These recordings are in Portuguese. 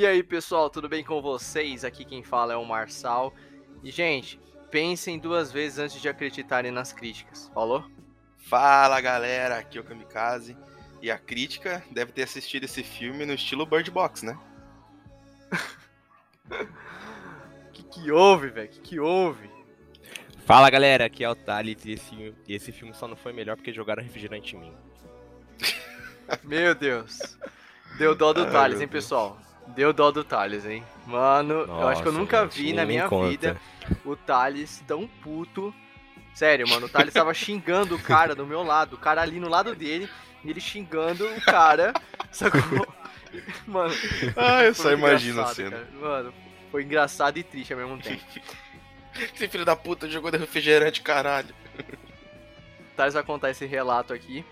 E aí, pessoal, tudo bem com vocês? Aqui quem fala é o Marçal. E, gente, pensem duas vezes antes de acreditarem nas críticas. Falou? Fala, galera, aqui é o Kamikaze. E a crítica deve ter assistido esse filme no estilo Bird Box, né? que que houve, velho? Que que houve? Fala, galera, aqui é o Thales e esse, esse filme só não foi melhor porque jogaram refrigerante em mim. Meu Deus. Deu dó do Ai, Thales, hein, Deus. pessoal? Deu dó do Thales, hein? Mano, eu acho que eu Nossa, nunca gente, vi na minha vida o Thales tão puto. Sério, mano, o Thales tava xingando o cara do meu lado, o cara ali no lado dele, e ele xingando o cara, sacou? Mano, Ah, eu só imagino a cena. cara. Mano, foi engraçado e triste ao mesmo tempo. Esse filho da puta jogou de refrigerante, caralho. O Thales vai contar esse relato aqui.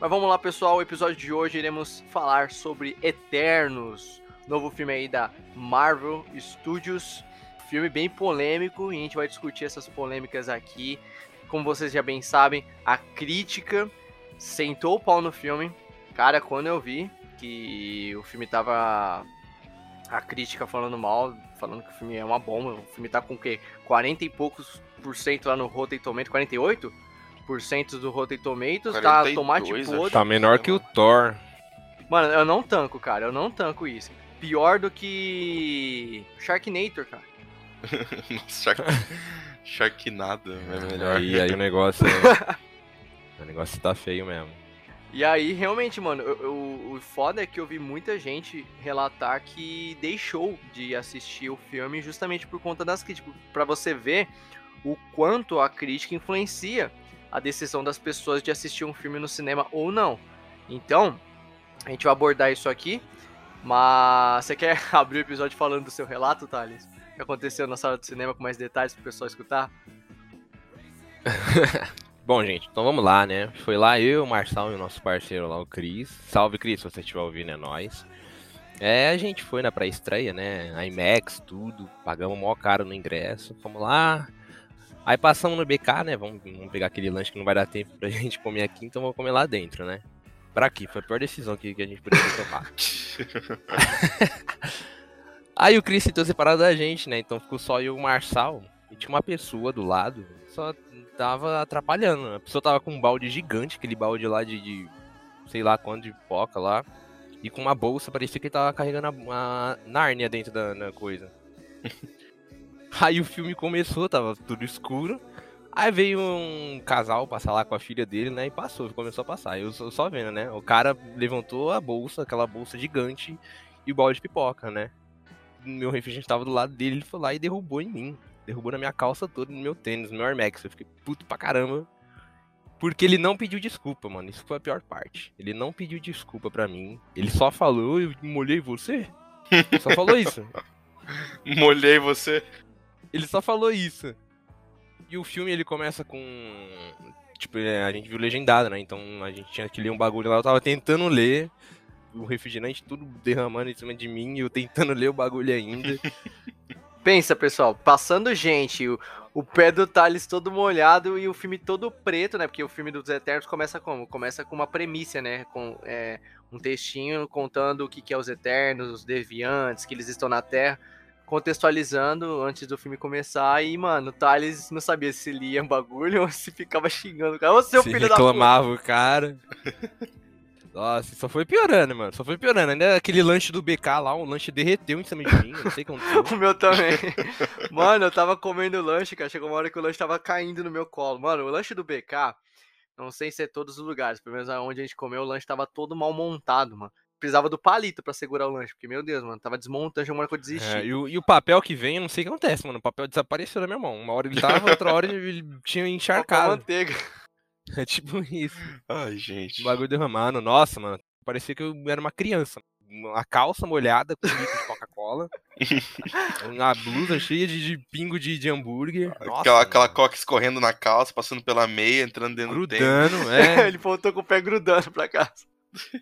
Mas vamos lá, pessoal. O episódio de hoje iremos falar sobre Eternos, novo filme aí da Marvel Studios. Filme bem polêmico e a gente vai discutir essas polêmicas aqui. Como vocês já bem sabem, a crítica sentou o pau no filme. Cara, quando eu vi que o filme tava. A crítica falando mal, falando que o filme é uma bomba. O filme tá com o quê? 40 e poucos por cento lá no Rotten Tomatoes, 48? Por cento do Rotten Tomatoes, tá 42, tomate acho. podre. Tá menor que o Thor. Mano, eu não tanco, cara, eu não tanco isso. Pior do que Sharknator, cara. Nossa, Shark... Sharknado é melhor. Aí, aí o negócio é... o negócio tá feio mesmo. E aí, realmente, mano, eu- eu- o foda é que eu vi muita gente relatar que deixou de assistir o filme justamente por conta das críticas. Pra você ver o quanto a crítica influencia a decisão das pessoas de assistir um filme no cinema ou não. Então, a gente vai abordar isso aqui. Mas você quer abrir o episódio falando do seu relato, Thales? O que aconteceu na sala de cinema com mais detalhes pro pessoal escutar? Bom, gente, então vamos lá, né? Foi lá eu, o Marçal e o nosso parceiro lá, o Cris. Salve, Cris, se você estiver ouvindo, é nóis. É, a gente foi na pré-estreia, né? IMAX, tudo. Pagamos maior caro no ingresso. Fomos lá. Aí passamos no BK, né? Vamos, vamos pegar aquele lanche que não vai dar tempo pra gente comer aqui, então vamos comer lá dentro, né? Pra aqui, foi a pior decisão que, que a gente poderia tomar. Aí o Chris sentou separado da gente, né? Então ficou só eu e o Marçal. E tinha uma pessoa do lado, só tava atrapalhando. A pessoa tava com um balde gigante, aquele balde lá de, de sei lá quanto de pipoca lá. E com uma bolsa, parecia que ele tava carregando a, a Nárnia dentro da, da coisa. Aí o filme começou, tava tudo escuro. Aí veio um casal passar lá com a filha dele, né? E passou, começou a passar. Eu só, vendo, né? O cara levantou a bolsa, aquela bolsa gigante, e o balde de pipoca, né? Meu refrigerante tava do lado dele, ele foi lá e derrubou em mim. Derrubou na minha calça toda, no meu tênis, no meu Air Max. Eu fiquei puto pra caramba. Porque ele não pediu desculpa, mano. Isso foi a pior parte. Ele não pediu desculpa pra mim. Ele só falou, eu molhei você. Só falou isso. Molhei você. Ele só falou isso. E o filme ele começa com. Tipo, é, a gente viu legendado, né? Então a gente tinha que ler um bagulho lá. Eu tava tentando ler. O refrigerante tudo derramando em cima de mim e eu tentando ler o bagulho ainda. Pensa, pessoal, passando gente, o, o pé do Thales todo molhado e o filme todo preto, né? Porque o filme dos Eternos começa como? Começa com uma premissa, né? Com é, um textinho contando o que, que é os Eternos, os Deviantes, que eles estão na Terra, contextualizando antes do filme começar. E, mano, o Thales não sabia se lia um bagulho ou se ficava xingando o cara. Ô, seu Se filho da puta! reclamava o cara. Nossa, só foi piorando, mano. Só foi piorando. Ainda aquele lanche do BK lá, um lanche derreteu em cima de mim. Não sei o que aconteceu. O meu também. Mano, eu tava comendo lanche, cara. Chegou uma hora que o lanche tava caindo no meu colo. Mano, o lanche do BK, não sei se é todos os lugares, pelo menos onde a gente comeu, o lanche tava todo mal montado, mano. Precisava do palito pra segurar o lanche, porque, meu Deus, mano, tava desmontando, chegou uma hora que eu desisti. É, e, o, e o papel que vem, eu não sei o que acontece, mano. O papel desapareceu da minha mão. Uma hora ele tava, outra hora ele tinha encharcado. manteiga. É tipo isso. Ai, gente. O bagulho derramando. Nossa, mano. Parecia que eu era uma criança. A calça molhada com litro de Coca-Cola. uma blusa cheia de, de pingo de, de hambúrguer. Nossa, aquela, aquela coca escorrendo na calça, passando pela meia, entrando dentro do tênis. Grudando, é. Ele voltou com o pé grudando pra casa.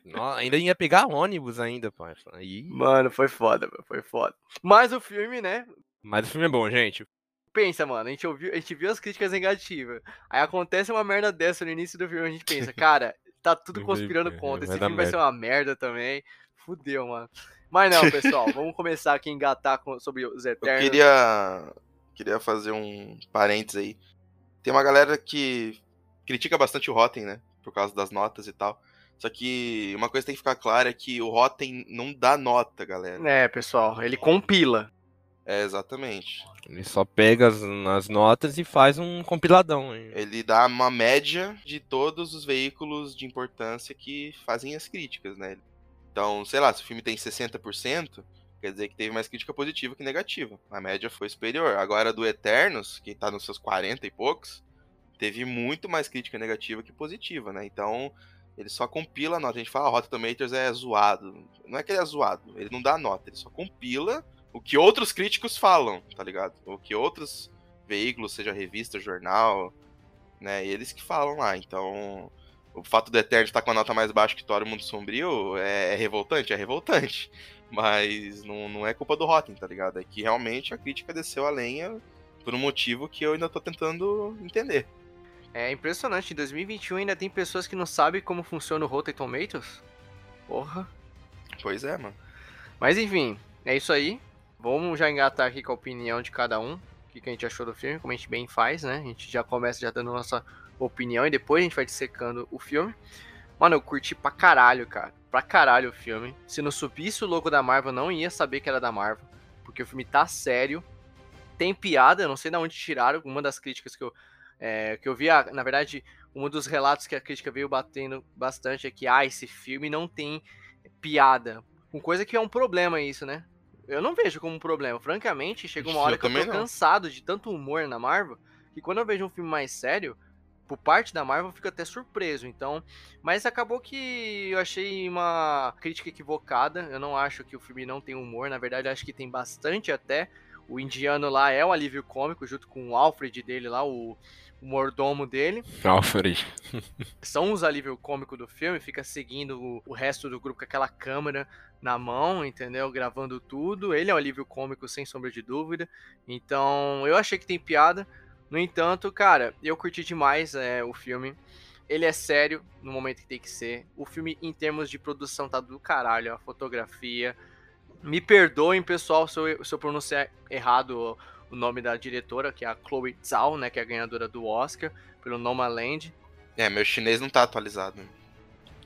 Nossa, ainda ia pegar ônibus ainda, pai. Aí... Mano, foi foda, foi foda. Mas o filme, né? Mas o filme é bom, gente. Pensa, mano, a gente, ouviu, a gente viu as críticas negativas. Aí acontece uma merda dessa no início do filme, a gente pensa, cara, tá tudo conspirando vai- contra. Esse filme vai ser uma merda também. Fudeu, mano. Mas não, pessoal, vamos começar aqui a engatar com, sobre os Eu Eternos. queria, queria fazer um parênteses aí. Tem uma galera que critica bastante o Rotten, né? Por causa das notas e tal. Só que uma coisa que tem que ficar clara é que o Rotten não dá nota, galera. É, pessoal, ele compila. É, exatamente. Ele só pega as, as notas e faz um compiladão. hein? Ele dá uma média de todos os veículos de importância que fazem as críticas, né? Então, sei lá, se o filme tem 60%, quer dizer que teve mais crítica positiva que negativa. A média foi superior. Agora, do Eternos, que tá nos seus 40 e poucos, teve muito mais crítica negativa que positiva, né? Então, ele só compila a nota. A gente fala, ah, Rotten Tomatoes é zoado. Não é que ele é zoado, ele não dá nota, ele só compila o que outros críticos falam, tá ligado? O que outros veículos, seja revista, jornal, né? Eles que falam lá. Então, o fato do Eterno estar com a nota mais baixa que Thor o Mundo Sombrio é, é revoltante, é revoltante. Mas não, não é culpa do Rotten, tá ligado? É que realmente a crítica desceu a lenha por um motivo que eu ainda tô tentando entender. É impressionante, em 2021 ainda tem pessoas que não sabem como funciona o Rotten Tomatoes. Porra. Pois é, mano. Mas enfim, é isso aí. Vamos já engatar aqui com a opinião de cada um. O que, a gente achou do filme, como a gente bem faz, né? A gente já começa já dando nossa opinião e depois a gente vai dissecando o filme. Mano, eu curti pra caralho, cara. Pra caralho o filme. Se não subisse o logo da Marvel, eu não ia saber que era da Marvel. Porque o filme tá sério. Tem piada, eu não sei de onde tiraram. Uma das críticas que eu, é, que eu vi, na verdade, um dos relatos que a crítica veio batendo bastante é que, ah, esse filme não tem piada. Com coisa que é um problema isso, né? Eu não vejo como um problema. Francamente, chega uma hora Eu que eu tô não. cansado de tanto humor na Marvel, que quando eu vejo um filme mais sério, por parte da Marvel, eu fico até surpreso. Então, mas acabou que eu achei uma crítica equivocada. Eu não acho que o filme não tem humor. Na verdade, eu acho que tem bastante até. O indiano lá é o alívio cômico, junto com o Alfred dele lá, o, o mordomo dele. Alfred. São os alívio cômico do filme, fica seguindo o, resto do grupo com aquela câmera na mão, entendeu? Gravando tudo. Ele é o alívio cômico, sem sombra de dúvida. Então, eu achei que tem piada. No entanto, cara, eu curti demais é, o filme. Ele é sério no momento que tem que ser. O filme, em termos de produção, tá do caralho. A fotografia. Me perdoem, pessoal, se eu, se eu pronunciar errado o, nome da diretora, que é a Chloe Zhao, né? Que é a ganhadora do Oscar, pelo Nomadland. É, meu chinês não tá atualizado.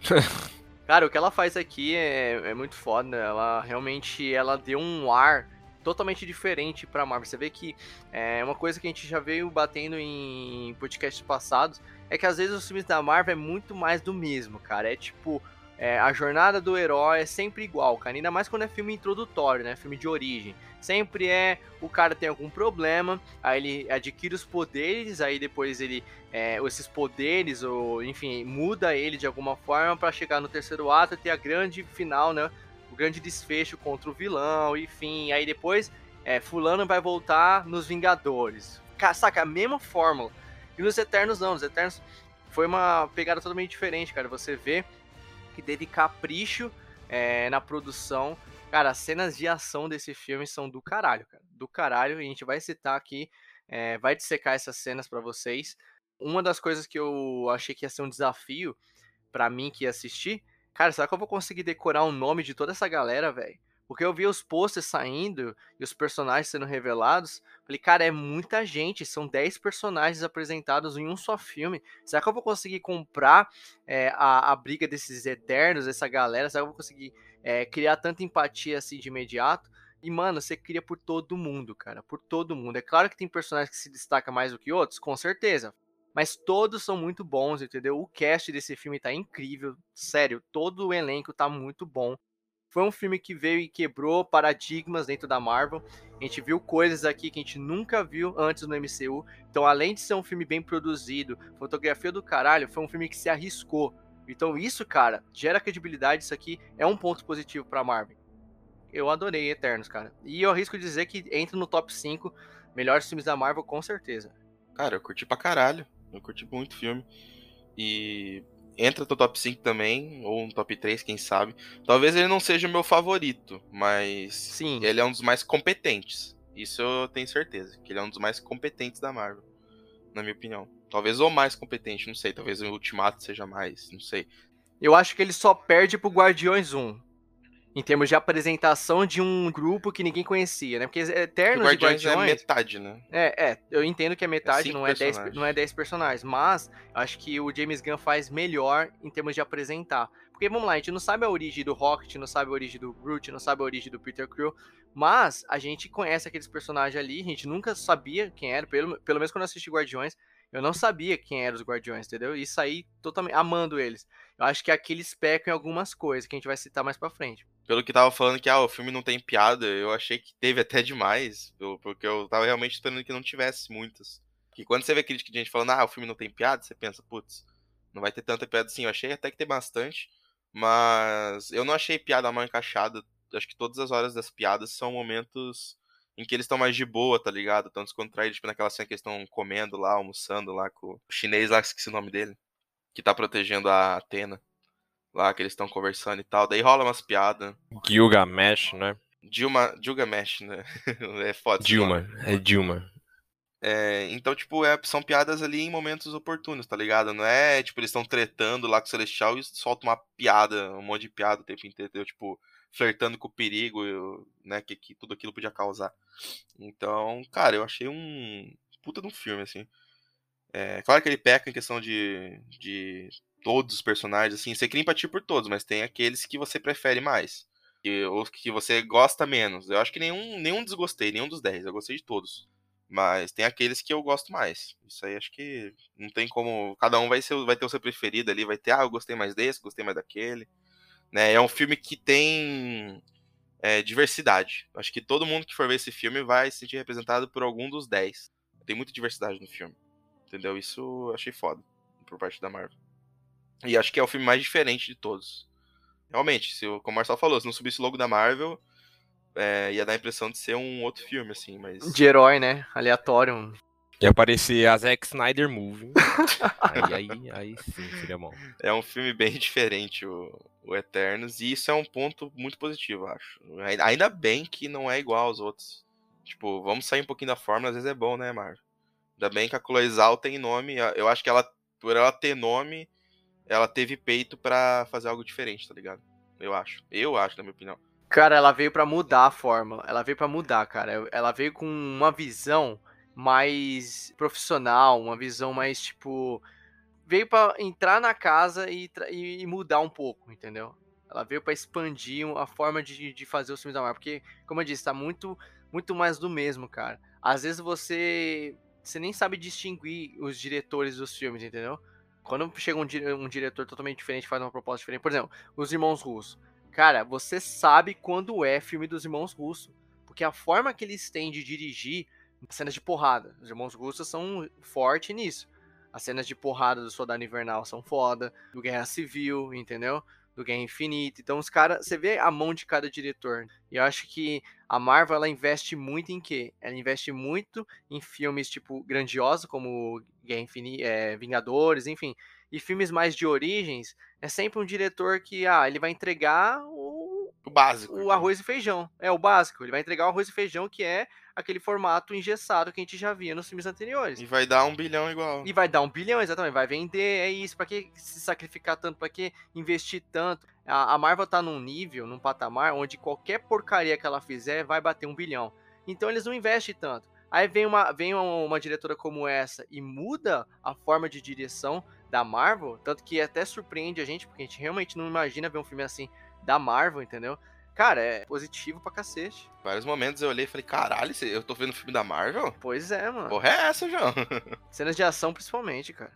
Cara, o que ela faz aqui é, é muito foda. Ela realmente ela deu um ar totalmente diferente pra Marvel. Você vê que é uma coisa que a gente já veio batendo em podcasts passados é que às vezes os filmes da Marvel é muito mais do mesmo, cara. É tipo é, a jornada do herói é sempre igual, cara. Ainda mais quando é filme introdutório, né? Filme de origem. Sempre é o cara tem algum problema, aí ele adquire os poderes, aí depois ele é, esses poderes ou enfim muda ele de alguma forma pra chegar no terceiro ato e ter a grande final, né? O grande desfecho contra o vilão, enfim. Aí depois é, fulano vai voltar nos Vingadores. Ca- Saca, a mesma fórmula. E nos Eternos não, nos Eternos foi uma pegada totalmente diferente, cara. Você vê que teve capricho é, na produção. Cara, as cenas de ação desse filme são do caralho, cara. Do caralho. E a gente vai citar aqui, é, vai dissecar essas cenas pra vocês. Uma das coisas que eu achei que ia ser um desafio pra mim que ia assistir, cara, será que eu vou conseguir decorar o nome de toda essa galera, velho? Porque eu vi os posters saindo e os personagens sendo revelados. Falei, cara, é muita gente. São 10 personagens apresentados em um só filme. Será que eu vou conseguir comprar é, a, a briga desses eternos, essa galera? Será que eu vou conseguir é, criar tanta empatia assim de imediato? E, mano, você cria por todo mundo, cara. Por todo mundo. É claro que tem personagens que se destacam mais do que outros, com certeza. Mas todos são muito bons, entendeu? O cast desse filme tá incrível. Sério, todo o elenco tá muito bom. Foi um filme que veio e quebrou paradigmas dentro da Marvel. A gente viu coisas aqui que a gente nunca viu antes no MCU. Então, além de ser um filme bem produzido, fotografia do caralho, foi um filme que se arriscou. Então, isso, cara, gera credibilidade. Isso aqui é um ponto positivo pra Marvel. Eu adorei Eternos, cara. E eu arrisco dizer que entra no top 5 melhores filmes da Marvel, com certeza. Cara, eu curti pra caralho. Eu curti muito o filme. E entra no top 5 também, ou no top 3, quem sabe. Talvez ele não seja o meu favorito, mas Sim. ele é um dos mais competentes. Isso eu tenho certeza, que ele é um dos mais competentes da Marvel, na minha opinião. Talvez o mais competente, não sei. Talvez o Ultimato seja mais, não sei. Eu acho que ele só perde pro Guardiões 1. Em termos de apresentação de um grupo que ninguém conhecia, né? Porque Porque Eternos e Guardiões é metade, né? É, é, eu entendo que é metade, cinco não, é 10, personagens. não é 10 personagens, mas eu acho que o James Gunn faz melhor em termos de apresentar. Porque, vamos lá, a gente não sabe a origem do Rocket, não sabe a origem do Groot, não sabe a origem do Peter Quill, mas a gente conhece aqueles personagens ali, a gente nunca sabia quem era, pelo, pelo menos quando eu assisti Guardiões, eu não sabia quem eram os Guardiões, entendeu? E saí totalmente amando eles. Eu acho que aqui eles pecam em algumas coisas, que a gente vai citar mais pra frente. Pelo que tava falando que ah, o filme não tem piada, eu achei que teve até demais. Porque eu tava realmente esperando que não tivesse muitas. Porque quando você vê crítica de gente falando, ah, o filme não tem piada, você pensa, putz, não vai ter tanta piada assim. Eu achei até que tem bastante. Mas eu não achei piada mal encaixada. Acho que todas as horas das piadas são momentos em que eles estão mais de boa, tá ligado? Estão descontraídos, tipo naquela cena que eles estão comendo lá, almoçando lá com o chinês lá, que esqueci o nome dele. Que tá protegendo a Atena. Lá que eles estão conversando e tal. Daí rola umas piadas. Gilgamesh, né? Dilma, Gilgamesh, né? é foda. Dilma, é Dilma. É, então, tipo, é, são piadas ali em momentos oportunos, tá ligado? Não é, tipo, eles estão tretando lá com o Celestial e soltam uma piada, um monte de piada o tempo inteiro, entendeu? tipo, flertando com o perigo, eu- né, que, que tudo aquilo podia causar. Então, cara, eu achei um puta de um filme, assim. É, claro que ele peca em questão de, de todos os personagens, assim, você cria empatia por todos, mas tem aqueles que você prefere mais. Que, ou que você gosta menos. Eu acho que nenhum, nenhum desgostei, nenhum dos 10, eu gostei de todos. Mas tem aqueles que eu gosto mais. Isso aí acho que não tem como. Cada um vai, ser, vai ter o seu preferido ali, vai ter, ah, eu gostei mais desse, gostei mais daquele. Né? É um filme que tem é, diversidade. Acho que todo mundo que for ver esse filme vai se sentir representado por algum dos 10. Tem muita diversidade no filme. Entendeu? Isso eu achei foda por parte da Marvel. E acho que é o filme mais diferente de todos. Realmente, se, o- como o Marcel falou, se não subisse o logo da Marvel, é, ia dar a impressão de ser um outro filme, assim, mas. De herói, né? Aleatório. um- E aparecer a Zack Snyder Movie. aí, aí, aí sim, seria bom. É um filme bem diferente, o, o Eternos, e isso é um ponto muito positivo, eu acho. Ai- Ainda bem que não é igual aos outros. Tipo, vamos sair um pouquinho da fórmula, às vezes é bom, né, Marvel? Ainda bem que a Cloizal tem nome, eu acho que ela, por ela ter nome, ela teve peito pra fazer algo diferente, tá ligado? Eu acho. Eu acho, na minha opinião. Cara, ela veio pra mudar a fórmula. Ela veio pra mudar, cara. Ela veio com uma visão mais profissional, uma visão mais tipo. Veio pra entrar na casa e, e- mudar um pouco, entendeu? Ela veio pra expandir a forma de, de fazer os filmes da Marvel. Porque, como eu disse, tá muito, muito mais do mesmo, cara. Às vezes você. Você nem sabe distinguir os diretores dos filmes, entendeu? Quando chega um, um diretor totalmente diferente, faz uma proposta diferente. Por exemplo, os irmãos russos. Cara, você sabe quando é filme dos irmãos russos. Porque a forma que eles têm de dirigir cenas de porrada. Os irmãos russos são fortes nisso. As cenas de porrada do Soldado Invernal são foda. Do Guerra Civil, entendeu? Do Guerra Infinita. Então os caras. Você vê a mão de cada diretor. E eu acho que a Marvel ela investe muito em quê? Ela investe muito em filmes tipo grandiosos, como Guerra Infinita, é, Vingadores, enfim. E filmes mais de origens, é sempre um diretor que, ah, ele vai entregar o, O básico. o arroz e feijão. É o básico. Ele vai entregar o arroz e feijão, que é aquele formato engessado que a gente já via nos filmes anteriores. E vai dar um bilhão igual. E vai dar um bilhão, exatamente. Vai vender, é isso. Pra que se sacrificar tanto? Pra que investir tanto? A, a Marvel tá num nível, num patamar, onde qualquer porcaria que ela fizer vai bater um bilhão. Então eles não investem tanto. Aí vem uma, vem uma, uma diretora como essa e muda a forma de direção da Marvel, tanto que até surpreende a gente, porque a gente realmente não imagina ver um filme assim da Marvel, entendeu? Cara, é positivo pra cacete. Vários momentos eu olhei e falei, caralho, eu tô vendo filme da Marvel? Pois é, mano. Porra é essa, João? Cenas de ação principalmente, cara.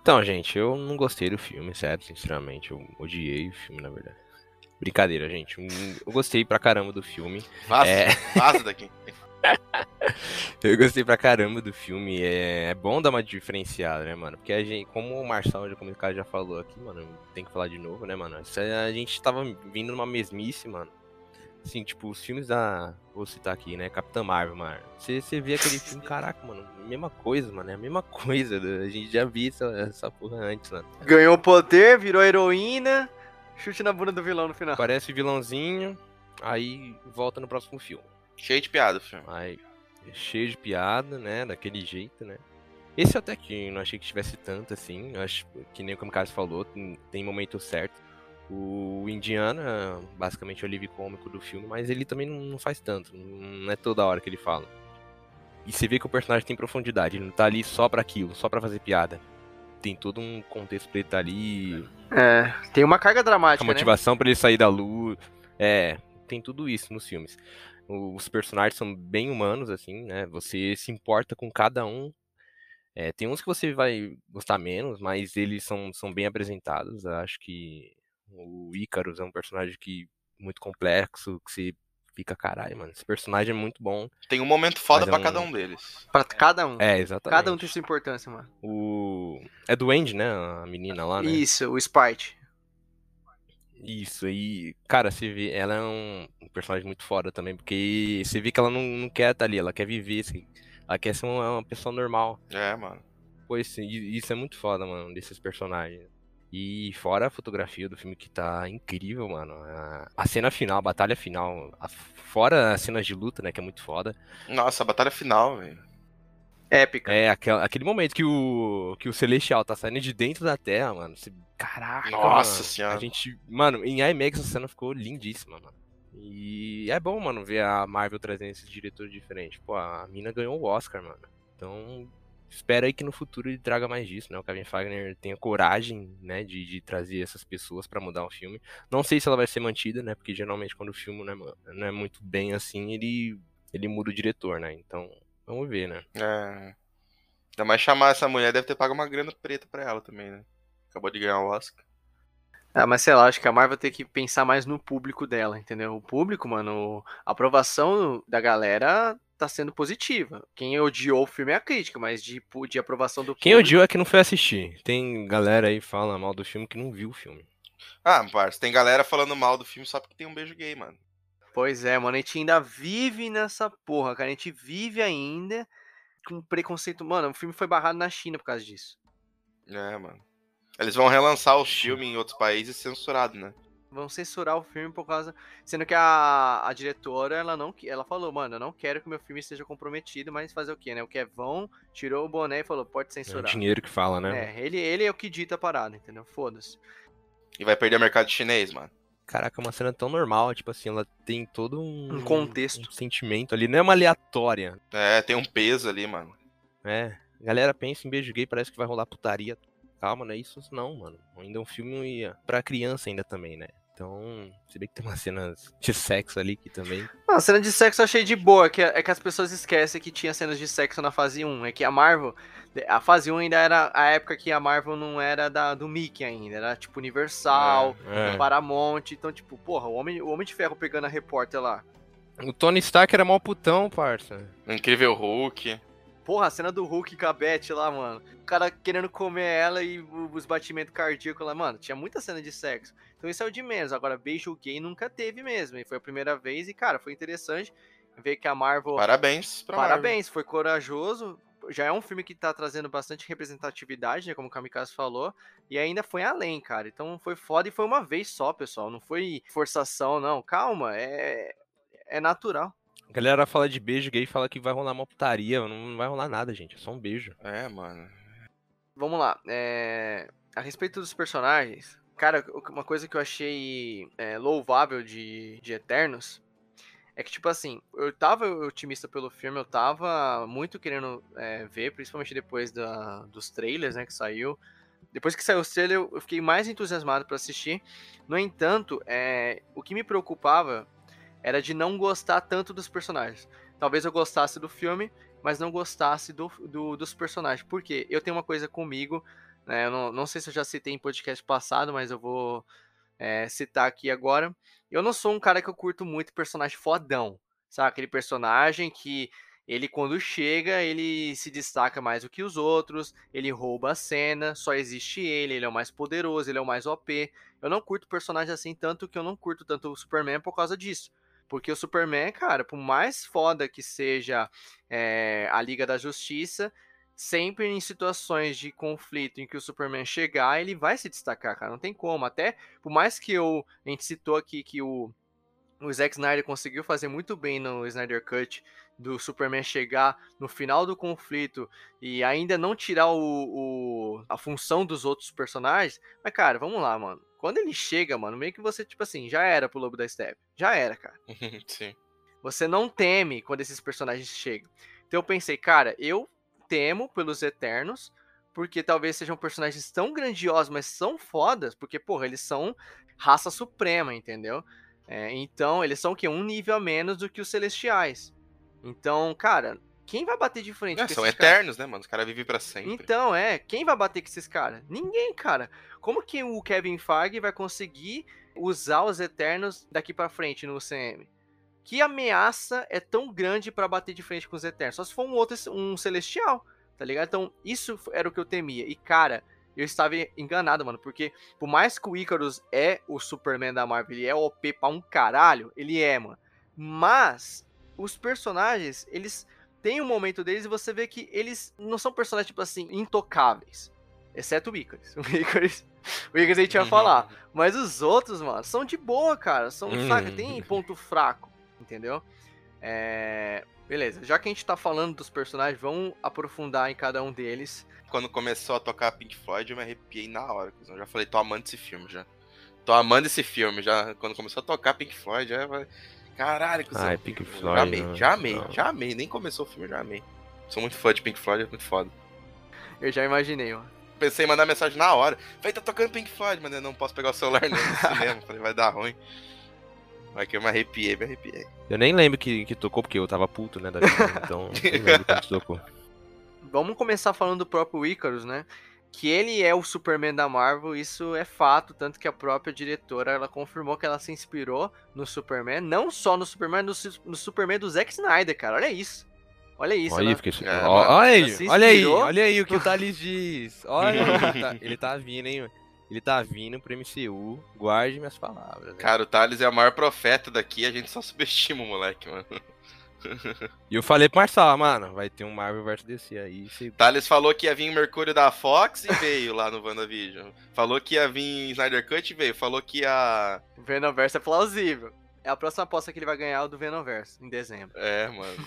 Então, gente, eu não gostei do filme, sério, sinceramente. Eu odiei o filme, na verdade. Brincadeira, gente. Eu gostei pra caramba do filme. Vaza, É. vaza daqui. Eu gostei pra caramba do filme. É, é bom dar uma diferenciada, né, mano? Porque a gente, como o Marçal, já- como o cara já falou aqui, mano, tem que falar de novo, né, mano? A gente tava vindo numa mesmice, mano. Assim, tipo, os filmes da. Vou citar aqui, né? Capitã Marvel, mano. Você, você vê aquele filme, caraca, mano, mesma coisa, mano. É a mesma coisa. A gente já viu essa, essa porra antes, mano. Ganhou poder, virou heroína, chute na bunda do vilão no final. Parece vilãozinho, aí volta no próximo filme. Cheio de piada o filme. Aí, cheio de piada, né? Daquele jeito, né? Esse até que não achei que tivesse tanto assim. Eu acho que nem como o Carlos falou, tem, tem momento certo. O Indiana, basicamente é o alívio cômico do filme, mas ele também não faz tanto, não é toda hora que ele fala. E você vê que o personagem tem profundidade, ele não tá ali só para aquilo, só para fazer piada. Tem todo um contexto pra ele tá ali. É, tem uma carga dramática, A motivação né? para ele sair da luz. É, tem tudo isso nos filmes. Os personagens são bem humanos, assim, né? Você se importa com cada um. É, tem uns que você vai gostar menos, mas eles são, são bem apresentados. Eu acho que o Ícaros é um personagem que muito complexo, que você fica, caralho, mano. Esse personagem é muito bom. Tem um momento foda é pra um... cada um deles. Pra cada um. É, exatamente. Cada um tem sua importância, mano. O. É do Andy, né? A menina lá, né? Isso, o Sprite. Isso, e, cara, você vê, ela é um personagem muito foda também, porque você vê que ela não, não quer estar ali, ela quer viver, assim, ela quer ser uma, uma pessoa normal. É, mano. Pois isso é muito foda, mano, desses personagens. E fora a fotografia do filme que tá incrível, mano. A, a cena final, a batalha final, a, fora as cenas de luta, né, que é muito foda. Nossa, a batalha final, velho. Épica. É, aquele, aquele momento que o, que o Celestial tá saindo de dentro da Terra, mano. Você, caraca, Nossa mano, senhora. A gente, mano, em IMAX a cena ficou lindíssima, mano. E é bom, mano, ver a Marvel trazendo esses diretores diferentes. Pô, a mina ganhou o Oscar, mano. Então, espera aí que no futuro ele traga mais disso, né? O Kevin Fagner tenha coragem, né, de, de trazer essas pessoas para mudar o filme. Não sei se ela vai ser mantida, né? Porque geralmente quando o filme não é, não é muito bem assim, ele, ele muda o diretor, né? Então, Vamos ver, né? É. Ainda mais chamar essa mulher, deve ter pago uma grana preta pra ela também, né? Acabou de ganhar o Oscar. Ah, mas sei lá, acho que a Marvel tem que pensar mais no público dela, entendeu? O público, mano, a aprovação da galera tá sendo positiva. Quem odiou o filme é a crítica, mas de, de aprovação do Quem odiou é que não foi assistir. Tem galera aí que fala mal do filme que não viu o filme. Ah, parça, tem galera falando mal do filme só porque tem um beijo gay, mano. Pois é, mano, a gente ainda vive nessa porra, cara. A gente vive ainda com preconceito. Mano, o filme foi barrado na China por causa disso. É, mano. Eles vão relançar o filme em outros países censurado, né? Vão censurar o filme por causa. Sendo que a, a diretora, ela não ela falou, mano, eu não quero que meu filme esteja comprometido, mas fazer o quê, né? O Kevão tirou o boné e falou, pode censurar. É o dinheiro que fala, né? É, ele, ele é o que dita a parada, entendeu? Foda-se. E vai perder o mercado chinês, mano. Caraca, é uma cena tão normal, tipo assim, ela tem todo um, um contexto, um sentimento ali, não é uma aleatória. É, tem um peso ali, mano. É, galera pensa em beijo gay, parece que vai rolar putaria. Calma, não é isso não, mano. Ainda é um filme pra criança ainda também, né? Então, se bem que tem umas cenas de sexo ali que também. a cena de sexo eu achei de boa, que é que as pessoas esquecem que tinha cenas de sexo na fase 1. É que a Marvel, a fase 1 ainda era a época que a Marvel não era da, do Mickey ainda, era tipo Universal, é, é. Paramount. Então, tipo, porra, o Homem, o Homem de Ferro pegando a repórter lá. O Tony Stark era mal putão, parça. Incrível Hulk. Porra, a cena do Hulk com a Beth lá, mano. O cara querendo comer ela e os batimentos cardíacos lá. Mano, tinha muita cena de sexo. Então isso é o de menos. Agora, beijo gay nunca teve mesmo. E foi a primeira vez. E, cara, foi interessante ver que a Marvel. Parabéns pra Parabéns, Marvel. foi corajoso. Já é um filme que tá trazendo bastante representatividade, né? Como o Kamikaze falou. E ainda foi além, cara. Então foi foda e foi uma vez só, pessoal. Não foi forçação, não. Calma, é. É natural. A galera fala de beijo gay e fala que vai rolar uma putaria. Não vai rolar nada, gente. É só um beijo. É, mano. Vamos lá. É... A respeito dos personagens, cara, uma coisa que eu achei é, louvável de, de Eternos é que, tipo assim, eu tava otimista pelo filme, eu tava muito querendo é, ver, principalmente depois da, dos trailers, né, que saiu. Depois que saiu o trailer, eu fiquei mais entusiasmado para assistir. No entanto, é, o que me preocupava era de não gostar tanto dos personagens. Talvez eu gostasse do filme, mas não gostasse do, do dos personagens. Porque eu tenho uma coisa comigo, né? Eu não, não sei se eu já citei em podcast passado, mas eu vou é, citar aqui agora. Eu não sou um cara que eu curto muito personagem fodão, sabe? Aquele personagem que ele quando chega, ele se destaca mais do que os outros, ele rouba a cena, só existe ele, ele é o mais poderoso, ele é o mais OP. Eu não curto personagem assim, tanto que eu não curto tanto o Superman por causa disso. Porque o Superman, cara, por mais foda que seja é, a Liga da Justiça, sempre em situações de conflito em que o Superman chegar, ele vai se destacar, cara. Não tem como. Até, por mais que eu. A gente citou aqui que o, o Zack Snyder conseguiu fazer muito bem no Snyder Cut do Superman chegar no final do conflito e ainda não tirar o, o, a função dos outros personagens. Mas, cara, vamos lá, mano. Quando ele chega, mano, meio que você, tipo assim, já era pro Lobo da Steppe. Já era, cara. Sim. Você não teme quando esses personagens chegam. Então eu pensei, cara, eu temo pelos Eternos, porque talvez sejam personagens tão grandiosos, mas são fodas, porque, porra, eles são raça suprema, entendeu? É, então, eles são o quê? Um nível a menos do que os Celestiais. Então, cara, quem vai bater de frente É, com são esses caras? eternos, né, mano? Os caras vivem pra sempre. Então, é, quem vai bater com esses caras? Ninguém, cara. Como que o Kevin Feige vai conseguir usar os Eternos daqui pra frente no UCM? Que ameaça é tão grande pra bater de frente com os Eternos? Só se for um outro, um Celestial, tá ligado? Então, isso era o que eu temia. E, cara, eu estava enganado, mano, porque por mais que o Icarus é o Superman da Marvel, ele é OP pra um caralho, ele é, mano. Mas, os personagens, eles tem um momento deles e você vê que eles não são personagens, tipo assim, intocáveis. Exceto o Icarus. O Icarus, o Icarus a gente vai falar. Mas os outros, mano, são de boa, cara. São, saca, tem ponto fraco, entendeu? É... Beleza, já que a gente tá falando dos personagens, vamos aprofundar em cada um deles. Quando começou a tocar Pink Floyd, eu me arrepiei na hora. Eu já falei, tô amando esse filme já. Tô amando esse filme já. Quando começou a tocar Pink Floyd, já vai. Caralho, cuzão. Ai, Pink Já Floyd, amei, não, já amei, não. já amei. Nem começou o filme, eu já amei. Sou muito fã de Pink Floyd, é muito foda. Eu já imaginei, mano. Pensei em mandar mensagem na hora. Falei, tá tocando Pink Floyd, mas eu não posso pegar o celular nem no cinema. Falei, vai dar ruim. Vai que eu me arrepiei, me arrepiei. Eu nem lembro que, que tocou, porque eu tava puto, né, da vida, então nem lembro quando tocou. Vamos começar falando do próprio Icarus, né? Que ele é o Superman da Marvel, isso é fato, tanto que a própria diretora ela confirmou que ela se inspirou no Superman, não só no Superman, no, no Superman do Zack Snyder, cara. Olha isso. Olha isso, Olha né? fiquei... É, mano, olha aí, olha aí, olha aí o que o Thales diz. Olha, ele tá, ele tá vindo, hein? Ele tá vindo pro MCU, guarde minhas palavras. né? Cara, o Thales é o maior profeta daqui, a gente só subestima o moleque, mano. E eu falei pro Marçal, mano, vai ter um Marvel vs DC aí. Você... Thales falou que ia vir Mercúrio da Fox e veio lá no WandaVision. Falou que ia vir Snyder Cut e veio. Falou que ia. O Venomverse é plausível. É a próxima aposta que ele vai ganhar é o do Venomverse, em dezembro. É, mano.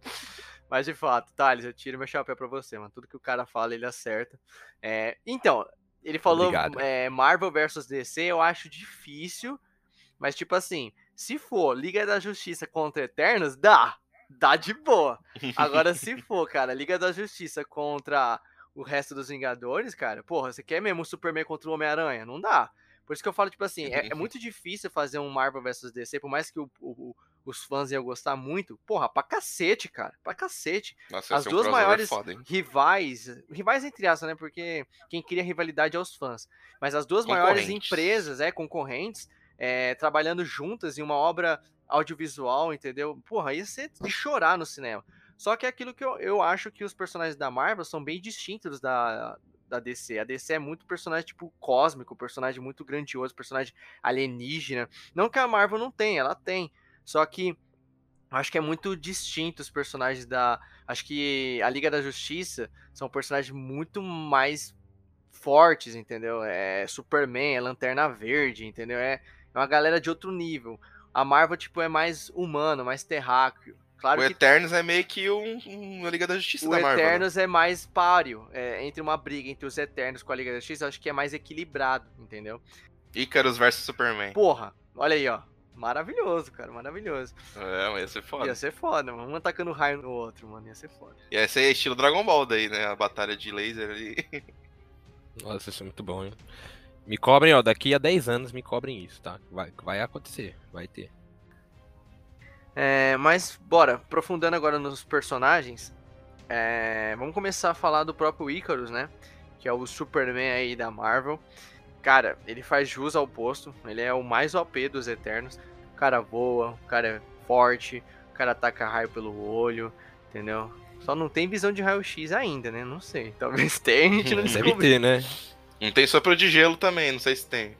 Mas de fato, Thales, eu tiro meu chapéu pra você, mano. Tudo que o cara fala, ele acerta. É, então, ele falou é, Marvel versus DC, eu acho difícil. Mas, tipo assim, se for Liga da Justiça contra Eternos, dá. Dá de boa. Agora, se for, cara, Liga da Justiça contra o resto dos Vingadores, cara, porra, você quer mesmo o Superman contra o Homem-Aranha? Não dá. Por isso que eu falo, tipo assim, é, é muito difícil fazer um Marvel vs DC, por mais que o- o- os fãs iam gostar muito. Porra, pra cacete, cara. Pra cacete Nossa, as um duas crossover maiores foda, rivais, rivais entre aspas, né? Porque quem cria rivalidade é os fãs. Mas as duas maiores empresas, é, concorrentes, é, trabalhando juntas em uma obra audiovisual, entendeu? Porra, ia ser de chorar no cinema. Só que é aquilo que eu, eu acho que os personagens da Marvel são bem distintos da, da DC. A DC é muito personagem tipo cósmico, personagem muito grandioso, personagem alienígena. Não que a Marvel não tenha, ela tem. Só que acho que é muito distinto os personagens da. Acho que a Liga da Justiça são personagens muito mais fortes, entendeu? É Superman, é Lanterna Verde, entendeu? É, é uma galera de outro nível. A Marvel, tipo, é mais humano, mais terráqueo. Claro O que Eternos é meio que um, um- uma Liga da Justiça o da Marvel. né? Eternos é mais páreo. É, entre uma briga entre os Eternos com a Liga da Justiça, eu acho que é mais equilibrado, entendeu? Icarus versus Superman. Porra, olha aí, ó. Maravilhoso, cara, maravilhoso. É, mas ia ser foda. Ia ser foda, mano. Um atacando raio no outro, mano. Ia ser foda. Ia ser estilo Dragon Ball daí, né? A batalha de laser ali. Nossa, isso é muito bom, hein? Me cobrem, ó, daqui a 10 anos me cobrem isso, tá? Vai, vai acontecer, vai ter. É, mas, bora, aprofundando agora nos personagens. é, vamos começar a falar do próprio Icarus, né? Que é o Superman aí da Marvel. Cara, ele faz jus ao posto. Ele é o mais OP dos Eternos. O cara voa, o cara é forte, o cara ataca raio pelo olho, entendeu? Só não tem visão de raio-x ainda, né? Não sei. Talvez tenha, a gente não Deve descobriu. ter, né? Não tem sopro de gelo também, não sei se tem.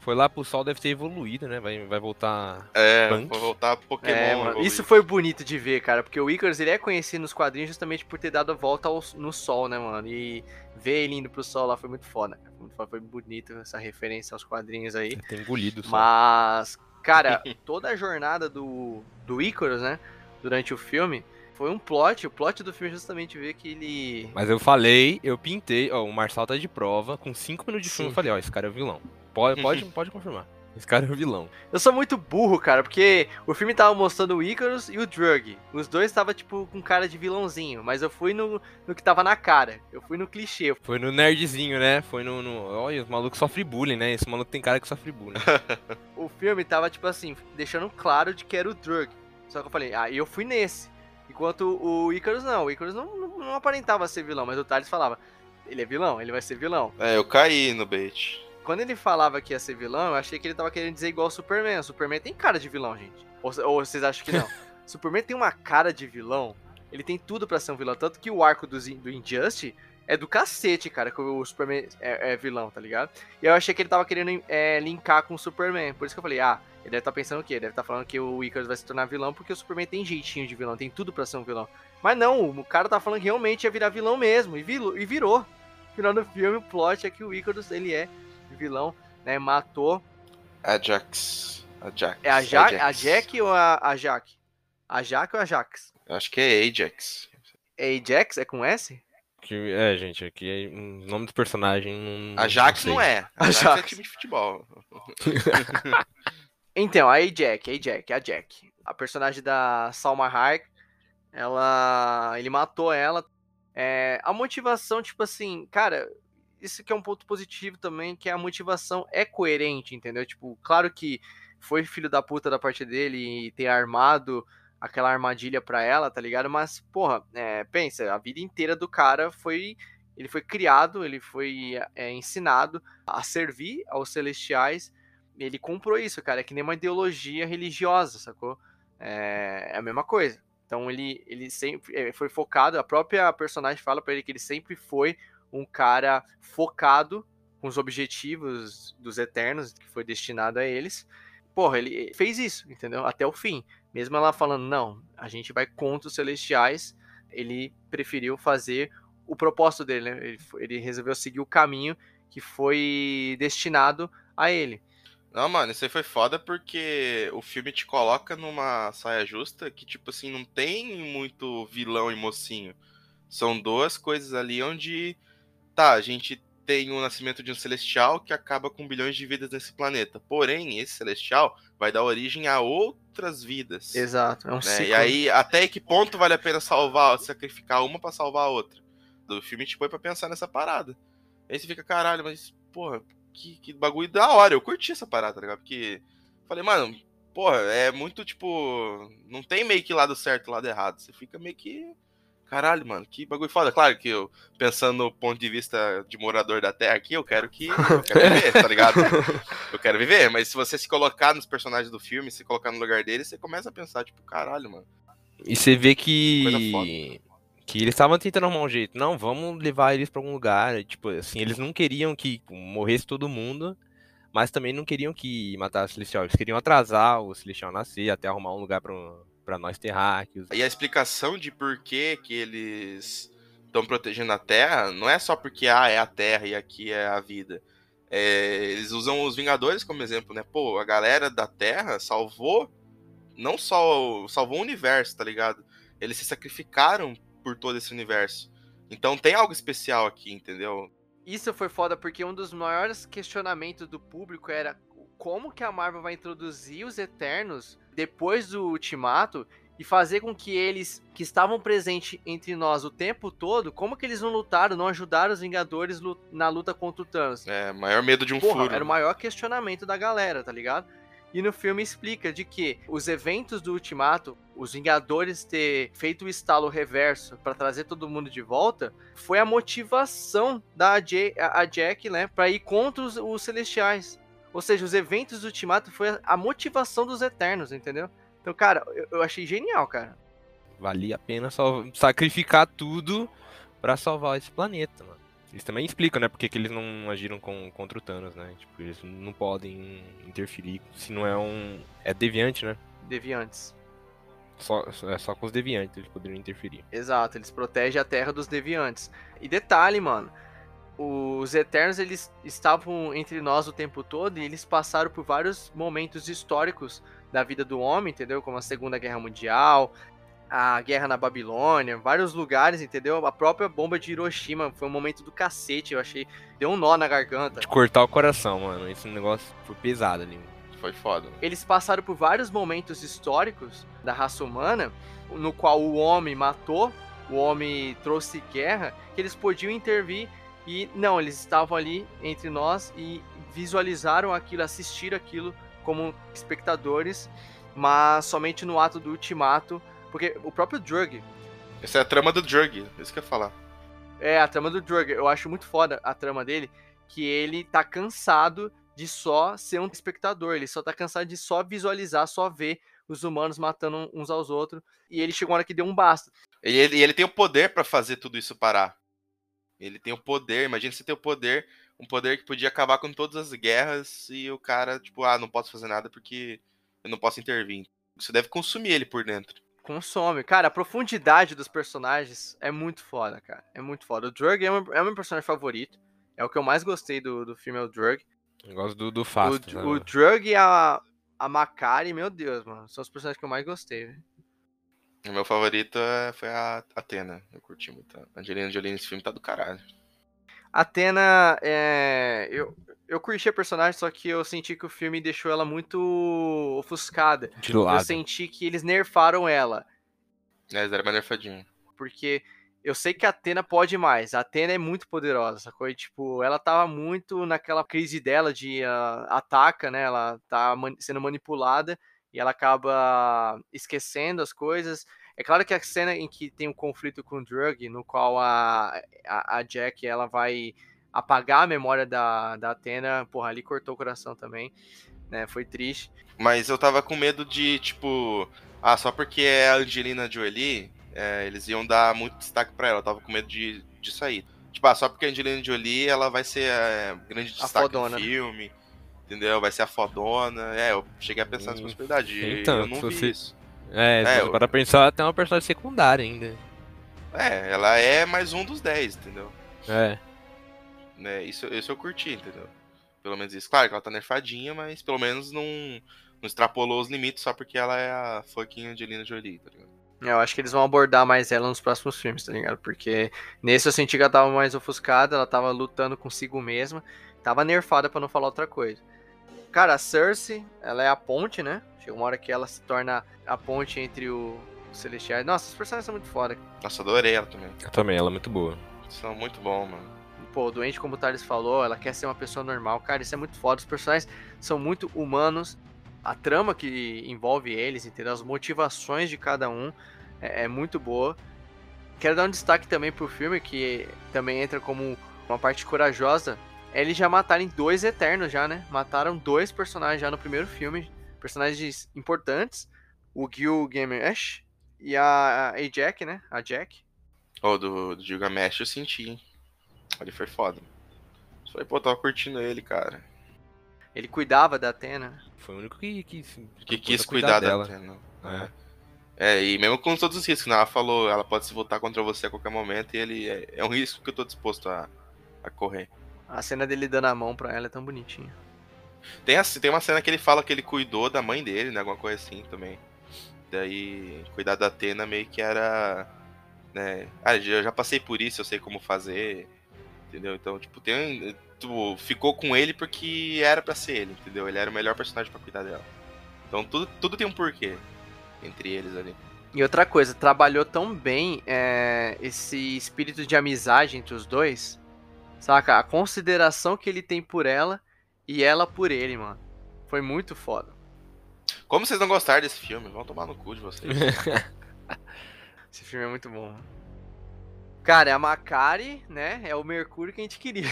Foi lá pro sol, deve ter evoluído, né? Vai, vai voltar. É, Punk. vou voltar pro Pokémon. É, isso foi bonito de ver, cara, porque o Icarus ele é conhecido nos quadrinhos justamente por ter dado a volta ao- no sol, né, mano? E ver ele indo pro sol lá foi muito foda. Foi, muito foda, foi bonito essa referência aos quadrinhos aí. Deve ter engolido sol. Mas, Cara, toda a jornada do, do Icarus, né? Durante o filme, foi um plot. O plot do filme é justamente ver que ele. Mas eu falei, eu pintei, ó, o Marçal tá de prova, com 5 minutos de filme, Sim. eu falei, ó, esse cara é o vilão. Pode, pode, pode confirmar. Esse cara é o vilão. Eu sou muito burro, cara, porque o filme tava mostrando o Icarus e o Drug. Os dois tava, tipo, com cara de vilãozinho, mas eu fui no, no que tava na cara. Eu fui no clichê. Foi no nerdzinho, né? Foi no. no... Olha, os malucos sofrem bullying, né? Esse maluco tem cara que sofre bullying. O filme tava, tipo assim, deixando claro de que era o Drug. Só que eu falei, ah, eu fui nesse. Enquanto o Icarus não. O Icarus não, não, não aparentava ser vilão, mas o Thales falava, ele é vilão, ele vai ser vilão. É, eu caí no bait. Quando ele falava que ia ser vilão, eu achei que ele tava querendo dizer igual o Superman. O Superman tem cara de vilão, gente. Ou, ou vocês acham que não? Superman tem uma cara de vilão. Ele tem tudo pra ser um vilão. Tanto que o arco do, do Injustice é do cacete, cara, que o Superman é, é vilão, tá ligado? E eu achei que ele tava querendo é, linkar com o Superman. Por isso que eu falei, ah, ele deve estar pensando o quê? Ele deve estar falando que o Icarus vai se tornar vilão porque o Superman tem jeitinho de vilão, tem tudo pra ser um vilão. Mas não, o cara tá falando que realmente ia virar vilão mesmo. E, vil- e virou. No final do filme, o plot é que o Icarus, ele é vilão, né? Matou. Ajax. Ajax. É a, ja Ajax. a Jack ou a, a Jaque? A Jaque ou a Jax? Eu acho que é Ajax. É Ajax? É com S? Que- é, gente, aqui é o nome do personagem. Não, Ajax sei. não é. Ajax, Ajax. é time de futebol. Então, a Jack, a Jack, a Jack. A personagem da Salma Hayek, ela. Ele matou ela. É, a motivação, tipo assim, cara, isso que é um ponto positivo também, que a motivação é coerente, entendeu? Tipo, claro que foi filho da puta da parte dele e ter armado aquela armadilha pra ela, tá ligado? Mas, porra, é, pensa, a vida inteira do cara foi. Ele foi criado, ele foi é, ensinado a servir aos celestiais ele comprou isso, cara. É que nem uma ideologia religiosa, sacou? É, é a mesma coisa. Então ele, ele sempre é, foi focado, a própria personagem fala pra ele que ele sempre foi um cara focado com os objetivos dos Eternos, que foi destinado a eles. Porra, ele fez isso, entendeu? Até o fim. Mesmo ela falando, não, a gente vai contra os Celestiais, ele preferiu fazer o propósito dele, né? Ele, ele resolveu seguir o caminho que foi destinado a ele. Não, mano, isso aí foi foda porque o filme te coloca numa saia justa que, tipo assim, não tem muito vilão e mocinho. São duas coisas ali onde, tá, a gente tem o nascimento de um celestial que acaba com bilhões de vidas nesse planeta. Porém, esse celestial vai dar origem a outras vidas. Exato, é um né? ciclo. E aí, até que ponto vale a pena salvar, sacrificar uma pra salvar a outra? Do filme te põe pra pensar nessa parada. Aí você fica, caralho, mas, porra, que, que bagulho da hora. Eu curti essa parada, tá ligado? Porque falei, mano, porra, é muito tipo. Não tem meio que lado certo e lado errado. Você fica meio que. Caralho, mano, que bagulho foda. Claro que eu, pensando no ponto de vista de morador da Terra aqui, eu quero que. Eu quero viver, tá ligado? Eu quero viver, mas se você se colocar nos personagens do filme, se colocar no lugar deles, você começa a pensar, tipo, caralho, mano. E você vê que. Que eles estavam tentando arrumar um jeito. Não, vamos levar eles pra algum lugar. Tipo, assim, eles não queriam que morresse todo mundo, mas também não queriam que matasse o Celestial. Eles queriam atrasar o Celestial nascer até arrumar um lugar pra, pra nós terráqueos. E a explicação de por que, que eles estão protegendo a Terra não é só porque ah, é a Terra e aqui é a vida. É, eles usam os Vingadores como exemplo, né? Pô, a galera da Terra salvou não só o- salvou o universo, tá ligado? Eles se sacrificaram por todo esse universo. Então tem algo especial aqui, entendeu? Isso foi foda porque um dos maiores questionamentos do público era como que a Marvel vai introduzir os Eternos depois do Ultimato e fazer com que eles que estavam presentes entre nós o tempo todo, como que eles não lutaram, não ajudaram os Vingadores na luta contra o Thanos? É, maior medo de um Porra, furo. era o maior questionamento da galera, tá ligado? E no filme explica de que os eventos do Ultimato, os Vingadores ter feito o estalo reverso pra trazer todo mundo de volta, foi a motivação da a Jack, né, para ir contra os, os Celestiais. Ou seja, os eventos do Ultimato foi a, motivação dos Eternos, entendeu? Então, cara, eu, eu achei genial, cara. Valia a pena só sacrificar tudo pra salvar esse planeta, mano. Eles também explicam, né, porque que eles não agiram com, contra o Thanos, né? Tipo, eles não podem interferir se não é um. É deviante, né? Deviantes. Só, é só com os deviantes eles poderiam interferir. Exato, eles protegem a Terra dos Deviantes. E detalhe, mano, os Eternos, eles estavam entre nós o tempo todo e eles passaram por vários momentos históricos da vida do homem, entendeu? Como a Segunda Guerra Mundial, a guerra na Babilônia, vários lugares, entendeu? A própria bomba de Hiroshima foi um momento do cacete, eu achei. Deu um nó na garganta. De cortar o coração, mano. Esse negócio foi pesado ali. Foi foda. Eles passaram por vários momentos históricos da raça humana, no qual o homem matou, o homem trouxe guerra, que eles podiam intervir e não, eles estavam ali entre nós e visualizaram aquilo, assistiram aquilo como espectadores, mas somente no ato do ultimato porque o próprio Drug. Essa é a trama do Drug, isso que eu ia falar. É, a trama do Drug. Eu acho muito foda a trama dele, que ele tá cansado de só ser um espectador. Ele só tá cansado de só visualizar, só ver os humanos matando uns aos outros. E ele chegou uma hora que deu um basta. E ele, ele tem o poder para fazer tudo isso parar. Ele tem o poder, imagina você ter o poder, um poder que podia acabar com todas as guerras e o cara, tipo, ah, não posso fazer nada porque eu não posso intervir. Isso deve consumir ele por dentro. Consome. Cara, a profundidade dos personagens é muito foda, cara. É muito foda. O Drug é, meu, é o meu personagem favorito. É o que eu mais gostei do, do filme, é o Drug. Eu gosto do, do Fast. O, o Drug e a, a Macari, meu Deus, mano. São os personagens que eu mais gostei, velho. O meu favorito é, foi a Atena. Eu curti muito. A Angelina Jolie nesse filme tá do caralho. Atena, é... eu, eu curti a personagem, só que eu senti que o filme deixou ela muito ofuscada. De lado. Eu senti que eles nerfaram ela. É, era uma nerfadinha. Porque eu sei que a Atena pode mais. A Atena é muito poderosa, sacou? E, tipo, ela tava muito naquela crise dela de uh, ataca, né? Ela tá man sendo manipulada e ela acaba esquecendo as coisas. É claro que a cena em que tem um conflito com o Drug, no qual a, a, a Jack ela vai apagar a memória da, da Atena, porra, ali cortou o coração também, né? Foi triste. Mas eu tava com medo de, tipo, ah, só porque é a Angelina Jolie, é, eles iam dar muito destaque pra ela. Eu tava com medo de, disso aí. Tipo, ah, só porque a Angelina Jolie, ela vai ser é, grande destaque do né? Entendeu? Vai ser a fodona. É, eu cheguei a pensar nessa possibilidade. Então, eu não vi você... isso. É, é eu... para pensar, tem uma personagem secundária ainda. É, ela é mais um dos 10, entendeu? É. Né? Isso, isso eu curti, entendeu? Pelo menos isso. Claro que ela tá nerfadinha, mas pelo menos não, não extrapolou os limites só porque ela é a fucking Angelina Jolie, tá ligado? É, eu acho que eles vão abordar mais ela nos próximos filmes, tá ligado? Porque nesse eu senti que ela tava mais ofuscada, ela tava lutando consigo mesma, tava nerfada para não falar outra coisa. Cara, a Cersei, ela é a ponte, né? Chega uma hora que ela se torna a ponte entre o Celestiais. Nossa, os personagens são muito foda. Nossa, adorei ela também. Eu também, ela é muito boa. São muito bom, mano pô, doente, como o Thales falou, ela quer ser uma pessoa normal. Cara, isso é muito foda. Os personagens são muito humanos. A trama que envolve eles, entendeu? As motivações de cada um é, é muito boa. Quero dar um destaque também pro filme, que também entra como uma parte corajosa. Eles já matarem dois Eternos já, né? Mataram dois personagens já no primeiro filme. Personagens importantes. O Gil Gamesh e a, a Jack, né? A Jack. Oh, do, do Gilgamesh eu senti, hein? Ele foi foda. Falei, pô, tava curtindo ele, cara. Ele cuidava da Atena. Foi o único que, que, que quis cuidar, cuidar da Atena. É. é. e mesmo com todos os riscos, né? ela falou, ela pode se voltar contra você a qualquer momento e ele é, é um risco que eu tô disposto a, a correr. A cena dele dando a mão pra ela é tão bonitinha. Tem, a, tem uma cena que ele fala que ele cuidou da mãe dele, né? Alguma coisa assim também. Daí, cuidar da Atena meio que era. Né? Ah, eu já passei por isso, eu sei como fazer entendeu? Então, tipo, tem. Tipo, ficou com ele porque era para ser ele, entendeu? Ele era o melhor personagem para cuidar dela. Então tudo, tudo tem um porquê entre eles ali. E outra coisa, trabalhou tão bem é, esse espírito de amizade entre os dois, saca? A consideração que ele tem por ela e ela por ele, mano. Foi muito foda. Como vocês não gostaram desse filme? Vão tomar no cu de vocês. esse filme é muito bom. Cara, é a Macari, né? É o Mercúrio que a gente queria.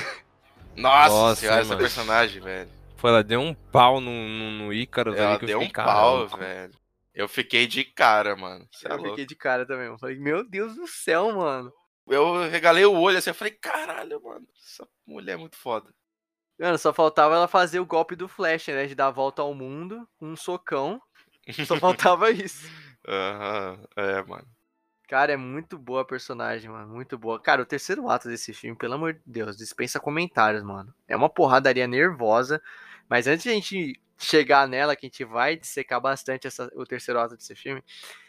Nossa, Nossa senhora, essa personagem, velho. Foi, ela deu um pau no, no, no Ícaro, ela deu um pau, velho. Eu fiquei de cara, mano. Cê eu é fiquei de cara também. Eu falei, meu Deus do céu, mano. Eu regalei o olho assim, eu falei, caralho, mano. Essa mulher é muito foda. Mano, só faltava ela fazer o golpe do Flash, né? De dar a volta ao mundo com um socão. Só faltava isso. Aham, uhum, é, mano. Cara, é muito boa a personagem, mano. Muito boa. Cara, o terceiro ato desse filme, pelo amor de Deus, dispensa comentários, mano. É uma porradaria nervosa. Mas antes de a gente chegar nela, que a gente vai dissecar bastante essa, o terceiro ato desse filme,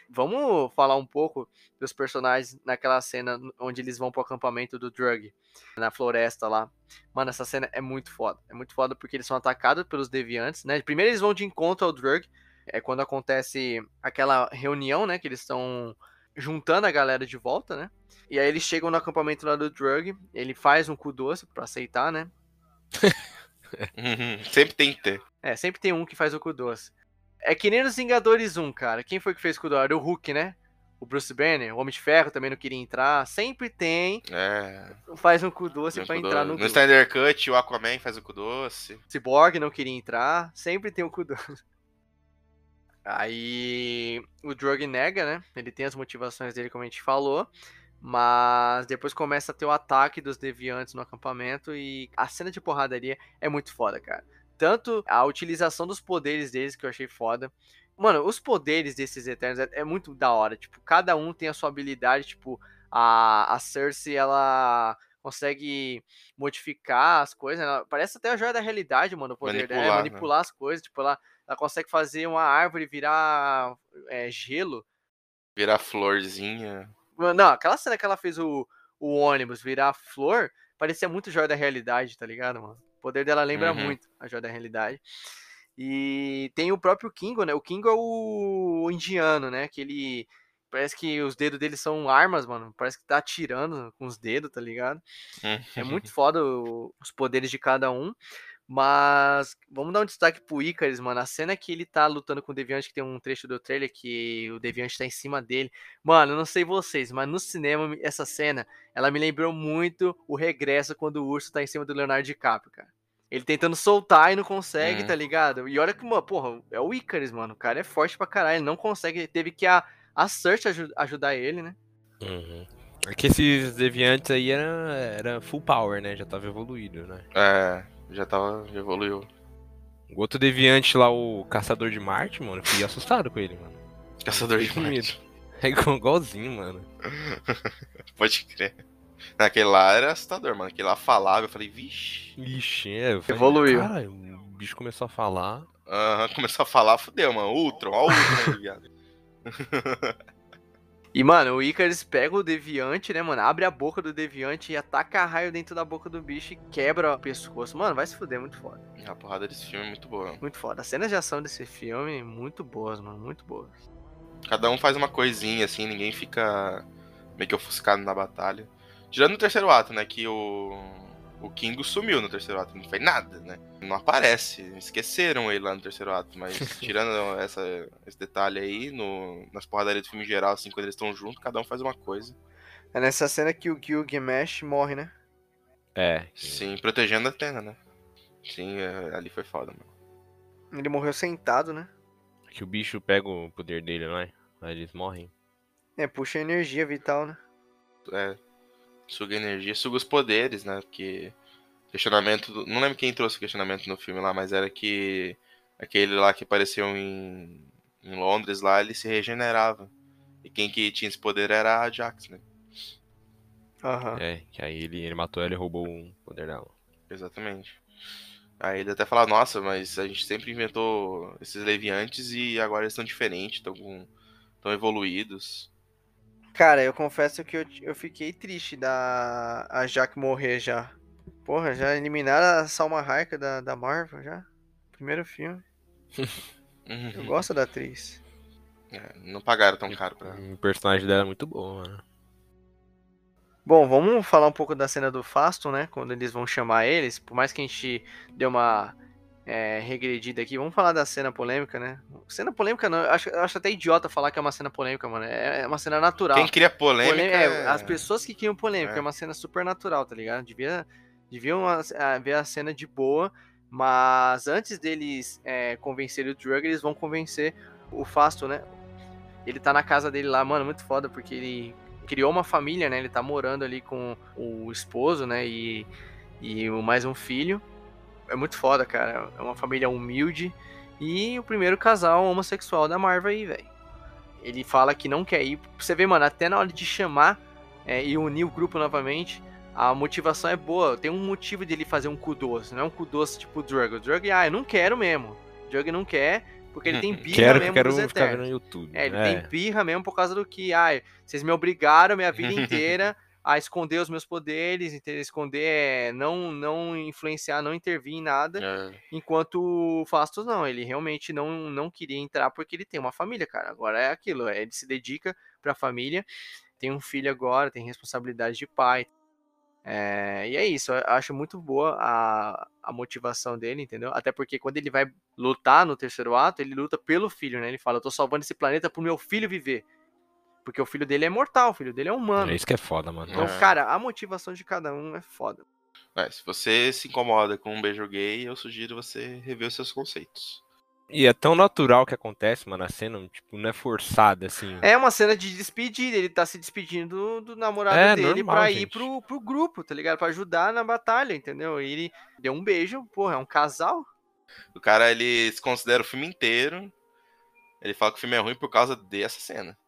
vamos falar um pouco dos personagens naquela cena onde eles vão pro acampamento do Drug, na floresta lá. Mano, essa cena é muito foda. É muito foda porque eles são atacados pelos deviantes, né? Primeiro eles vão de encontro ao Drug, é quando acontece aquela reunião, né? Que eles estão juntando a galera de volta, né? E aí eles chegam no acampamento lá do Drug, ele faz um cu doce pra aceitar, né? Uhum, sempre tem que ter. É, sempre tem um que faz o cu doce. É que nem nos Vingadores 1, cara. Quem foi que fez o cu doce? Era o Hulk, né? O Bruce Banner, o Homem de Ferro também não queria entrar. Sempre tem. É. Faz um cu doce pra entrar doce. no No grupo. Snyder Cut, o Aquaman faz o cu doce. Cyborg não queria entrar. Sempre tem um cu doce. Aí o Drug nega, né? Ele tem as motivações dele, como a gente falou. Mas depois começa a ter o ataque dos deviantes no acampamento e a cena de porradaria é muito foda, cara. Tanto a utilização dos poderes deles, que eu achei foda. Mano, os poderes desses Eternos é, é muito da hora. Tipo, cada um tem a sua habilidade. Tipo, a, a Cersei, ela consegue modificar as coisas. Ela, parece até a joia da realidade, mano, o poder dela. é Manipular, né? Manipular as coisas. Tipo, ela, ela consegue fazer uma árvore virar é, gelo. Virar florzinha. Não, aquela cena que ela fez o, o ônibus virar flor, parecia muito Joia da Realidade, tá ligado, mano? O poder dela lembra Uhum. muito a Joia da Realidade. E tem o próprio Kingo, né? O Kingo é o indiano, né? Que ele. Parece que os dedos dele são armas, mano. Parece que tá atirando com os dedos, tá ligado? É muito foda o- os poderes de cada um. Mas vamos dar um destaque pro Icarus, mano. A cena que ele tá lutando com o Deviante, que tem um trecho do trailer que o Deviante tá em cima dele. Mano, eu não sei vocês, mas no cinema, essa cena, ela me lembrou muito o regresso quando o urso tá em cima do Leonardo DiCaprio, cara. Ele tentando soltar e não consegue, Hum. tá ligado? E olha que, mano, porra, é o Icarus, mano. O cara é forte pra caralho. Ele não consegue. Ele teve que a, a Cersei aju- ajudar ele, né? Uhum. É que esses deviantes aí era, era full power, né? Já tava evoluído, né? É, já tava. Já evoluiu. O outro deviante lá, o Caçador de Marte, mano, eu fiquei assustado com ele, mano. Caçador de Marte. É igual- igualzinho, mano. Pode crer. Naquele lá era assustador, mano. Aquele lá falava, eu falei, vixe. Ixi, é, eu falei, Evoluiu. Cara, o bicho começou a falar. Aham, começou a falar, fudeu, mano. Ultron, ó o Ultron aí, viado. E, mano, o Icarus pega o Deviante, né, mano? Abre a boca do Deviante e ataca raio dentro da boca do bicho e quebra o pescoço. Mano, vai se fuder, muito foda. A porrada desse filme é muito boa. Muito foda. As cenas de ação desse filme, muito boas, mano. Muito boas. Cada um faz uma coisinha, assim, ninguém fica meio que ofuscado na batalha. Tirando no terceiro ato, né? Que o. O Kingo sumiu no terceiro ato, não fez nada, né? Não aparece. Esqueceram ele lá no terceiro ato, mas tirando essa, esse detalhe aí, no, nas porradarias do filme em geral, assim, quando eles estão juntos, cada um faz uma coisa. É nessa cena que o Gilgamesh morre, né? É. Sim, protegendo a Atena, né? Sim, é, ali foi foda, mano. Ele morreu sentado, né? Que o bicho pega o poder dele, não é? Aí eles morrem. É, puxa a energia vital, né? É, suga energia, suga os poderes, né? Porque questionamento. do- Não lembro quem trouxe o questionamento no filme lá, mas era que aquele lá que apareceu em, em Londres lá, ele se regenerava. E quem que tinha esse poder era a Jax, né? Aham. É, que aí ele, ele matou ela e roubou o poder dela. Exatamente. Aí ele até fala, nossa, mas a gente sempre inventou esses leviantes e agora eles estão diferentes, estão com. estão evoluídos. Cara, eu confesso que eu, eu fiquei triste da a Jaque morrer já. Porra, já eliminaram a Salma Hayek da, da Marvel já. Primeiro filme. Eu gosto da atriz. É, não pagaram tão caro pra. O personagem dela é muito bom, mano. Bom, vamos falar um pouco da cena do Fasto, né? Quando eles vão chamar eles. Por mais que a gente deu uma é, regredida aqui, vamos falar da cena polêmica, né? Cena polêmica não, eu acho, eu acho até idiota falar que é uma cena polêmica, mano. É, é uma cena natural. Quem cria polêmica. Polê- é, é- as pessoas que criam polêmica, é. É. uma cena super natural, tá ligado? Devia, deviam ver a cena de boa, mas antes deles convencerem o Drug, eles vão convencer o Fasto, né? Ele tá na casa dele lá, mano, muito foda, porque ele criou uma família, né? Ele tá morando ali com o esposo, né? E, e mais um filho. É muito foda, cara. É uma família humilde. E o primeiro casal homossexual da Marvel aí, velho. ele fala que não quer ir. Você vê, mano, até na hora de chamar é, e unir o grupo novamente, a motivação é boa. Tem um motivo de ele fazer um cu doce, não é um cu doce tipo Drug. O Drug, ah, eu não quero mesmo. O Drug não quer, porque ele tem birra Quero, mesmo quero dos Eternos. no YouTube. É, ele É. tem birra mesmo por causa do que, ai, vocês me obrigaram minha vida inteira a esconder os meus poderes, entendeu? esconder, é, não, não influenciar, não intervir em nada. É. Enquanto o Fastos não, ele realmente não, não queria entrar porque ele tem uma família, cara. Agora é aquilo, é, ele se dedica pra família, tem um filho agora, tem responsabilidade de pai. É, e é isso, eu acho muito boa a, a motivação dele, entendeu? Até porque quando ele vai lutar no terceiro ato, ele luta pelo filho, né? Ele fala, eu tô salvando esse planeta pro meu filho viver. Porque o filho dele é mortal, o filho dele é humano. É isso que é foda, mano. Então, É. cara, a motivação de cada um é foda. Mas, se você se incomoda com um beijo gay, eu sugiro você rever os seus conceitos. E é tão natural que acontece, mano, a cena, tipo, não é forçada, assim. É uma cena de despedida, ele tá se despedindo do, do namorado É, dele normal, pra ir gente. pro, pro grupo, tá ligado? Pra ajudar na batalha, entendeu? E ele deu um beijo, porra, é um casal. O cara, ele se considera o filme inteiro. Ele fala que o filme é ruim por causa dessa cena.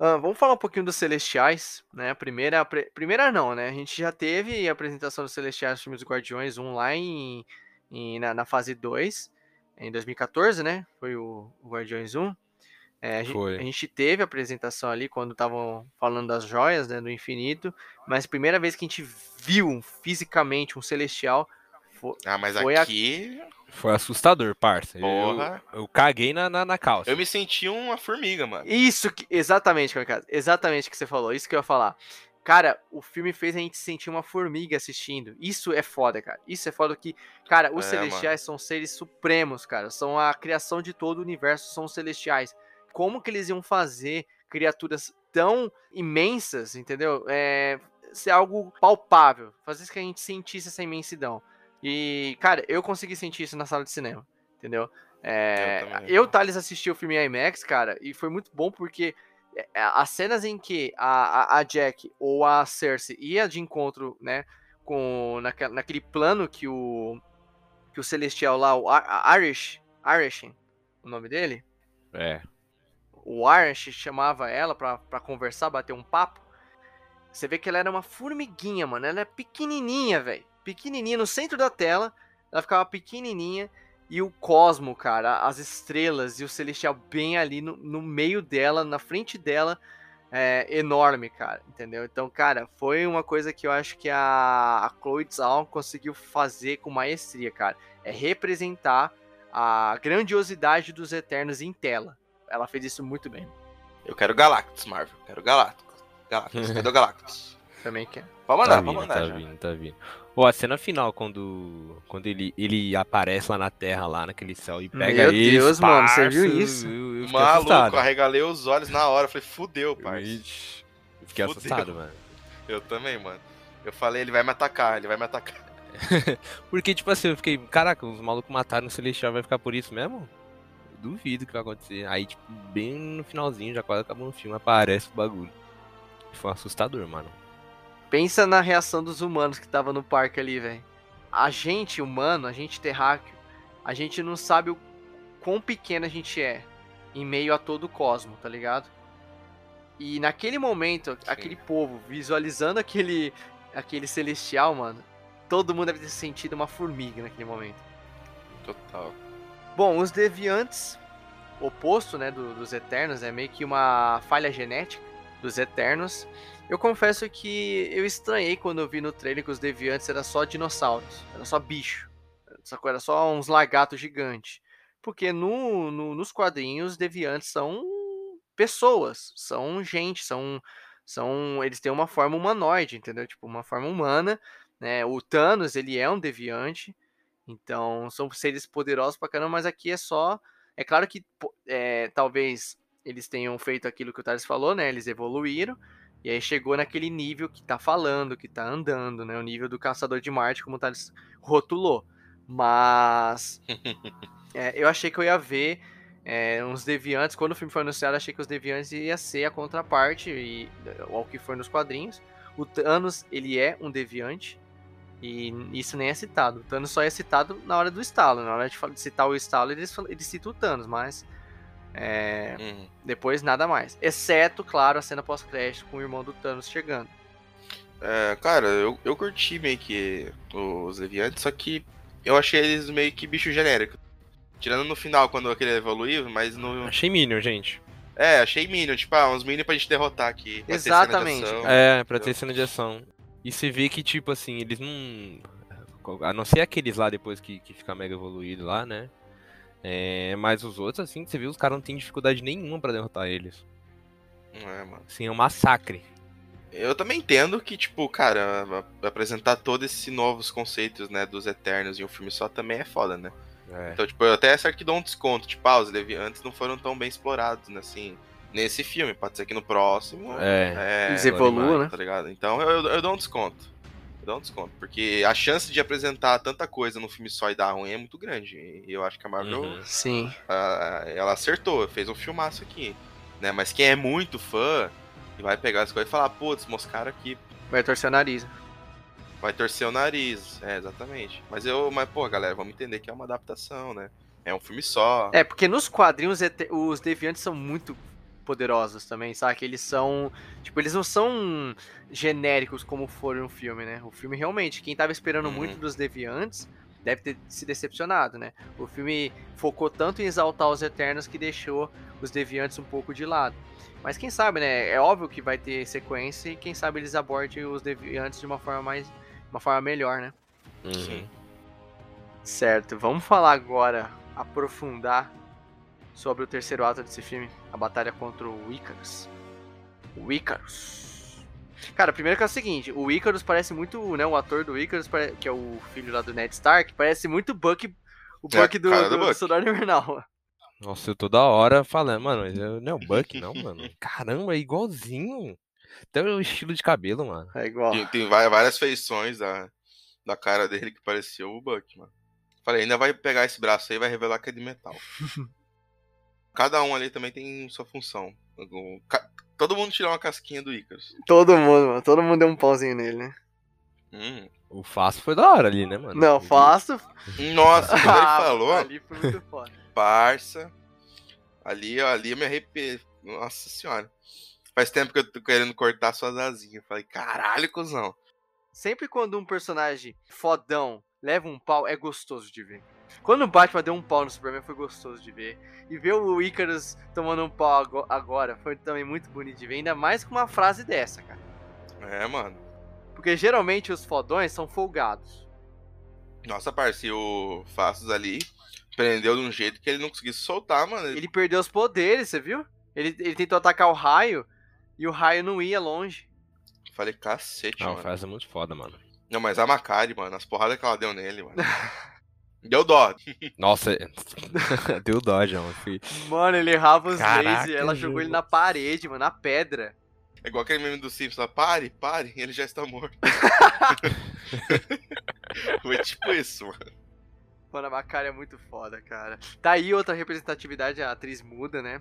Ah, vamos falar um pouquinho dos Celestiais, né? Primeira, pre- primeira não, né? A gente já teve a apresentação dos Celestiais nos filmes dos Guardiões 1 lá em, em- na, na fase 2, em 2014, né? Foi o, o Guardiões 1. É, a, gen- Foi. a gente teve a apresentação ali quando estavam falando das joias, né? Do infinito. Mas a primeira vez que a gente viu fisicamente um Celestial fo- Ah, mas Foi a- aqui Foi assustador, parça. Eu, Porra. eu caguei na, na, na calça. eu me senti uma formiga, mano. Isso que. Exatamente, Kamikaze. Exatamente o que você falou. Isso que eu ia falar. Cara, o filme fez a gente sentir uma formiga assistindo. Isso é foda, cara. Isso é foda que. Cara, os É, celestiais são seres supremos, cara. São a criação de todo o universo, são os celestiais. Como que eles iam fazer criaturas tão imensas, entendeu? É, ser algo palpável. Fazer que a gente sentisse essa imensidão. E, cara, eu consegui sentir isso na sala de cinema, entendeu? É, Eu também. eu, Thales, assisti o filme IMAX, cara, e foi muito bom porque é, as cenas em que a, a, a Jack ou a Cersei ia de encontro, né, com naquela, naquele plano que o que o Celestial lá, o Arish, Arishin, o nome dele, É. o Arish chamava ela pra, pra conversar, bater um papo. Você vê que ela era uma formiguinha, mano. Ela é pequenininha, velho. Pequenininha no centro da tela. Ela ficava pequenininha. E o cosmo, cara, as estrelas e o celestial bem ali no, no meio dela, na frente dela, é enorme, cara. Entendeu? Então, cara, foi uma coisa que eu acho que a, a Chloe Zhao conseguiu fazer com maestria, cara. É representar a grandiosidade dos Eternos em tela. Ela fez isso muito bem. Eu quero Galactus, Marvel. Quero Galactus. Galactus. Cadê o Galactus? Também quer. Pode Tá mandar, pode vindo, mandar. tá já. vindo, tá vindo. Pô, a cena final, quando, quando ele, ele aparece lá na Terra, lá naquele céu, e pega Meu eles, Deus, mano, você parça, viu isso? Eu, eu Maluco, arregalei os olhos na hora. Falei, fudeu, parça. Ixi, Eu fiquei Fudeu. assustado, mano. Eu também, mano. Eu falei, ele vai me atacar, ele vai me atacar. Porque, tipo assim, eu fiquei, caraca, os malucos mataram o Celestial, vai ficar por isso mesmo? Duvido que vai acontecer. Aí, tipo, bem no finalzinho, já quase acabou o filme, aparece o bagulho. Foi assustador, mano. Pensa na reação dos humanos que tava no parque ali, velho. A gente humano, a gente terráqueo, a gente não sabe o quão pequeno a gente é em meio a todo o cosmo, tá ligado? E naquele momento, aquele povo visualizando aquele aquele celestial, mano, todo mundo deve ter sentido uma formiga naquele momento. Total. Bom, os deviantes, oposto, né, do- dos Eternos, é meio que uma falha genética dos Eternos. Eu confesso que eu estranhei quando eu vi no trailer que os deviantes eram só dinossauros, era só bicho, era só uns lagartos gigantes. Porque no, no- nos quadrinhos, os deviantes são pessoas, são gente, são, são eles têm uma forma humanoide, entendeu? Tipo, uma forma humana, né? O Thanos, ele é um deviante, então, são seres poderosos pra caramba, mas aqui é só. É claro que é, talvez eles tenham feito aquilo que o Thales falou, né? Eles evoluíram. E aí chegou naquele nível que tá falando, que tá andando, né? O nível do Caçador de Marte, como o Thales rotulou. Mas. é, eu achei que eu ia ver é, uns deviantes. Quando o filme foi anunciado, achei que os deviantes ia ser a contraparte e, ao que foi nos quadrinhos. O Thanos, ele é um deviante. E isso nem é citado. O Thanos só é citado na hora do estalo. Na hora de, citar o estalo, eles, eles citam o Thanos, mas É, Uhum. depois nada mais. Exceto, claro, a cena pós-crédito com o irmão do Thanos chegando. É, cara, eu, eu curti meio que os Leviantes, só que eu achei eles meio que bicho genérico. Tirando no final, quando aquele evoluiu, mas no. Achei Minion, gente. É, achei Minion, tipo, ah, uns Minion pra gente derrotar aqui. pra ter cena de Exatamente. ação. É, pra ter cena de ação. E você vê que, tipo assim, eles não. A não ser aqueles lá depois que, que fica mega evoluído lá, né? É, mas os outros, assim, você vê, os caras não tem dificuldade nenhuma pra derrotar eles. É, mano. Assim, é um massacre. Eu também entendo que, tipo, cara, a- apresentar todos esses novos conceitos, né, dos Eternos em um filme só também é foda, né? É. Então, tipo, eu até certo que dou um desconto. Tipo, ah, os Leviantes não foram tão bem explorados, né, assim, nesse filme. Pode ser que no próximo. É. é Eles evoluam, né? Tá ligado? Então eu, eu, eu dou um desconto. Dou um desconto. Porque a chance de apresentar tanta coisa num filme só e dar ruim é muito grande. E eu acho que a Marvel, Uhum. Sim. ah, ela acertou, fez um filmaço aqui. Né? Mas quem é muito fã vai pegar as coisas e falar, pô, desmoscaram aqui, Vai torcer o nariz. vai torcer o nariz. É, exatamente. Mas eu, mas, pô, galera, vamos entender que é uma adaptação, né? É um filme só. É, porque nos quadrinhos os deviantes são muito poderosos também, sabe? Eles são. Tipo, eles não são genéricos como foram no filme, né? O filme realmente, quem tava esperando Uhum. muito dos deviantes deve ter se decepcionado, né? O filme focou tanto em exaltar os Eternos que deixou os deviantes um pouco de lado. Mas quem sabe, né? É óbvio que vai ter sequência e quem sabe eles abordem os deviantes de uma forma mais. uma forma melhor, né? Uhum. Sim. Certo, vamos falar agora, aprofundar sobre o terceiro ato desse filme, a batalha contra o Icarus. O Icarus. Cara, primeiro que é o seguinte, o Icarus parece muito, né, o ator do Icarus, que é o filho lá do Ned Stark, parece muito Buck, o É, Buck do, cara do do, do Buck. Soldado Invernal. Nossa, eu toda hora falando, mano, mas eu- não é o Buck, não, mano. Caramba, é igualzinho. Até o estilo de cabelo, mano. É igual. Tem, tem várias feições da, da cara dele que pareceu o Buck, mano. Falei, ainda vai pegar esse braço aí e vai revelar que é de metal. Cada um ali também tem sua função. Todo mundo tirou uma casquinha do Icarus. Todo mundo, mano, todo mundo deu um pauzinho nele, né? Hum. O Fácil foi da hora ali, né, mano? Não, faço. Nossa, quando ele Ah, falou, Ali foi muito foda. parça. Ali, ó, ali eu me arrepiei. Nossa senhora. Faz tempo que eu tô querendo cortar suas asinhas. Falei, caralho, cuzão. Sempre quando um personagem fodão leva um pau, é gostoso de ver. Quando o Batman deu um pau no Superman, foi gostoso de ver. E ver o Icarus tomando um pau ago- agora foi também muito bonito de ver. Ainda mais com uma frase dessa, cara. É, mano. Porque geralmente os fodões são folgados. Nossa, parceiro, o Fastos ali prendeu de um jeito que ele não conseguiu se soltar, mano. Ele perdeu os poderes, você viu? Ele, ele tentou atacar o raio e o raio não ia longe. Falei, cacete, Não, mano. faz é muito foda, mano. Não, mas a Macari, mano, as porradas que ela deu nele, mano. Deu dó. Nossa, deu dó, João. Mano, ele errava os lasers, ela jogou ele na parede, mano, na pedra. É igual aquele meme do Simpsons lá, pare, pare, ele já está morto. Foi tipo isso, mano. Mano, a Macari é muito foda, cara. Tá aí outra representatividade, a atriz muda, né?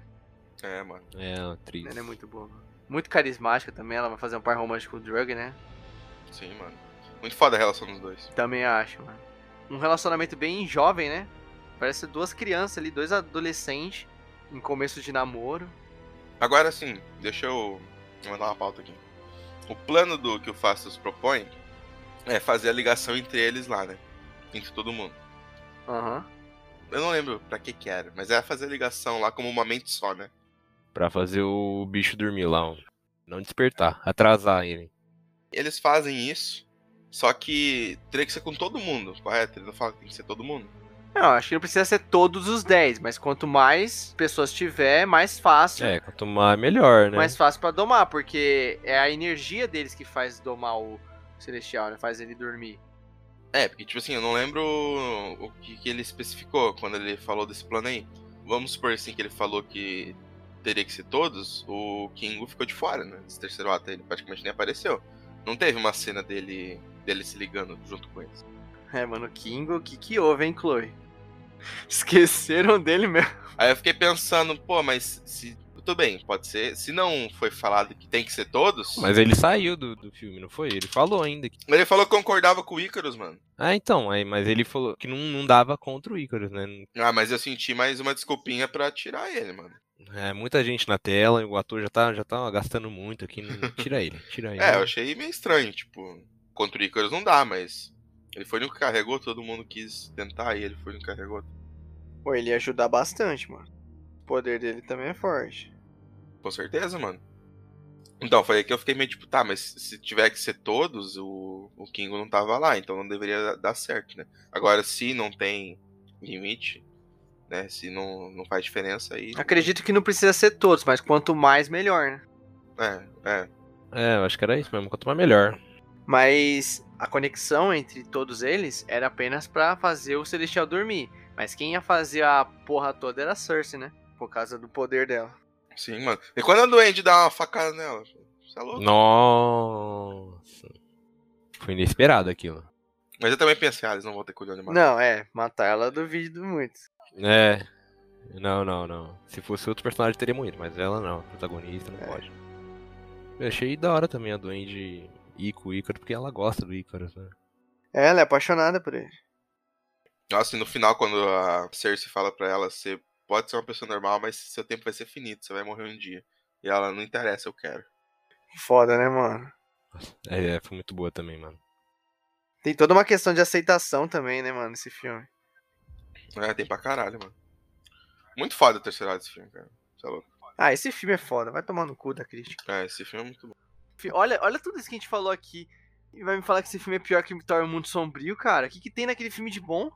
É, mano. É, uma atriz. Ela é muito boa. Muito carismática também, ela vai fazer um par romântico com o Drug, né? Sim, mano. Muito foda a relação dos dois. Também acho, mano. Um relacionamento bem jovem, né? Parece duas crianças ali, dois adolescentes em começo de namoro. Agora sim, deixa eu mandar uma pauta aqui. O plano do que o Fastos propõe é fazer a ligação entre eles lá, né? Entre todo mundo. Aham. Eu não lembro pra que que era, mas é fazer a ligação lá como uma mente só, né? Pra fazer o bicho dormir lá. ó. Não despertar, atrasar ele. Eles fazem isso, só que teria que ser com todo mundo, correto? Ele não fala que tem que ser todo mundo. Não, acho que não precisa ser todos os 10, mas quanto mais pessoas tiver, mais fácil. É, quanto mais melhor, né? Mais fácil pra domar, porque é a energia deles que faz domar o Celestial, né? Faz ele dormir. É, porque, tipo assim, eu não lembro o que, que ele especificou quando ele falou desse plano aí. Vamos supor, assim, que ele falou que teria que ser todos, o Kingo ficou de fora, né? Desse terceiro ato, ele praticamente nem apareceu. Não teve uma cena dele, dele se ligando junto com eles. É, mano, o Kingo, o que que houve, hein, Chloe? Esqueceram dele mesmo. Aí eu fiquei pensando, pô, mas se tudo bem, pode ser. Se não foi falado que tem que ser todos. Mas ele saiu do, do filme, não foi? Ele falou ainda. Que... Ele falou que concordava com o Icarus, mano. Ah, então, aí, mas ele falou que não, não dava contra o Icarus, né? Ah, mas eu senti mais uma desculpinha pra tirar ele, mano. É, muita gente na tela, o ator já tá, já tá gastando muito aqui. Não... Tira ele, tira ele. É, eu achei meio estranho, tipo, contra o Icarus não dá, mas. Ele foi no que carregou, todo mundo quis tentar e ele foi no que carregou. Pô, ele ia ajudar bastante, mano. O poder dele também é forte. Com certeza, mano. Então, foi aí que eu fiquei meio tipo, tá, mas se tiver que ser todos, o, o Kingo não tava lá, então não deveria dar certo, né? Agora, se não tem limite, né? Se não, não faz diferença aí. Acredito que não precisa ser todos, mas quanto mais, melhor, né? É, é. É, eu acho que era isso mesmo, quanto mais melhor. Mas a conexão entre todos eles era apenas pra fazer o Celestial dormir. Mas quem ia fazer a porra toda era a Cersei, né? Por causa do poder dela. Sim, mano. E quando a doente dá uma facada nela? Você é louco? Nossa. Foi inesperado aquilo. Mas eu também pensei, ah, eles não vão ter cuidado de matar. Não, é, matar ela eu duvido muito. É. Não, não, não. Se fosse outro personagem teria morrido, mas ela não. Protagonista não É. pode. Eu achei da hora também a Duende Ico Ícaro, porque ela gosta do Ícaro, né? É, ela é apaixonada por ele. Nossa, e no final, quando a Cersei fala pra ela, você pode ser uma pessoa normal, mas seu tempo vai ser finito, você vai morrer um dia. E ela, não interessa, eu quero. Foda, né, mano? É, é, foi muito boa também, mano. Tem toda uma questão de aceitação também, né, mano, esse filme. É, tem pra caralho, mano. Muito foda a terceira hora desse filme, cara. Você é louco. Ah, esse filme é foda, vai tomar no cu da crítica. É, esse filme é muito bom. Olha, olha tudo isso que a gente falou aqui. E vai me falar que esse filme é pior que Thor o Mundo Sombrio, cara? O que, que tem naquele filme de bom?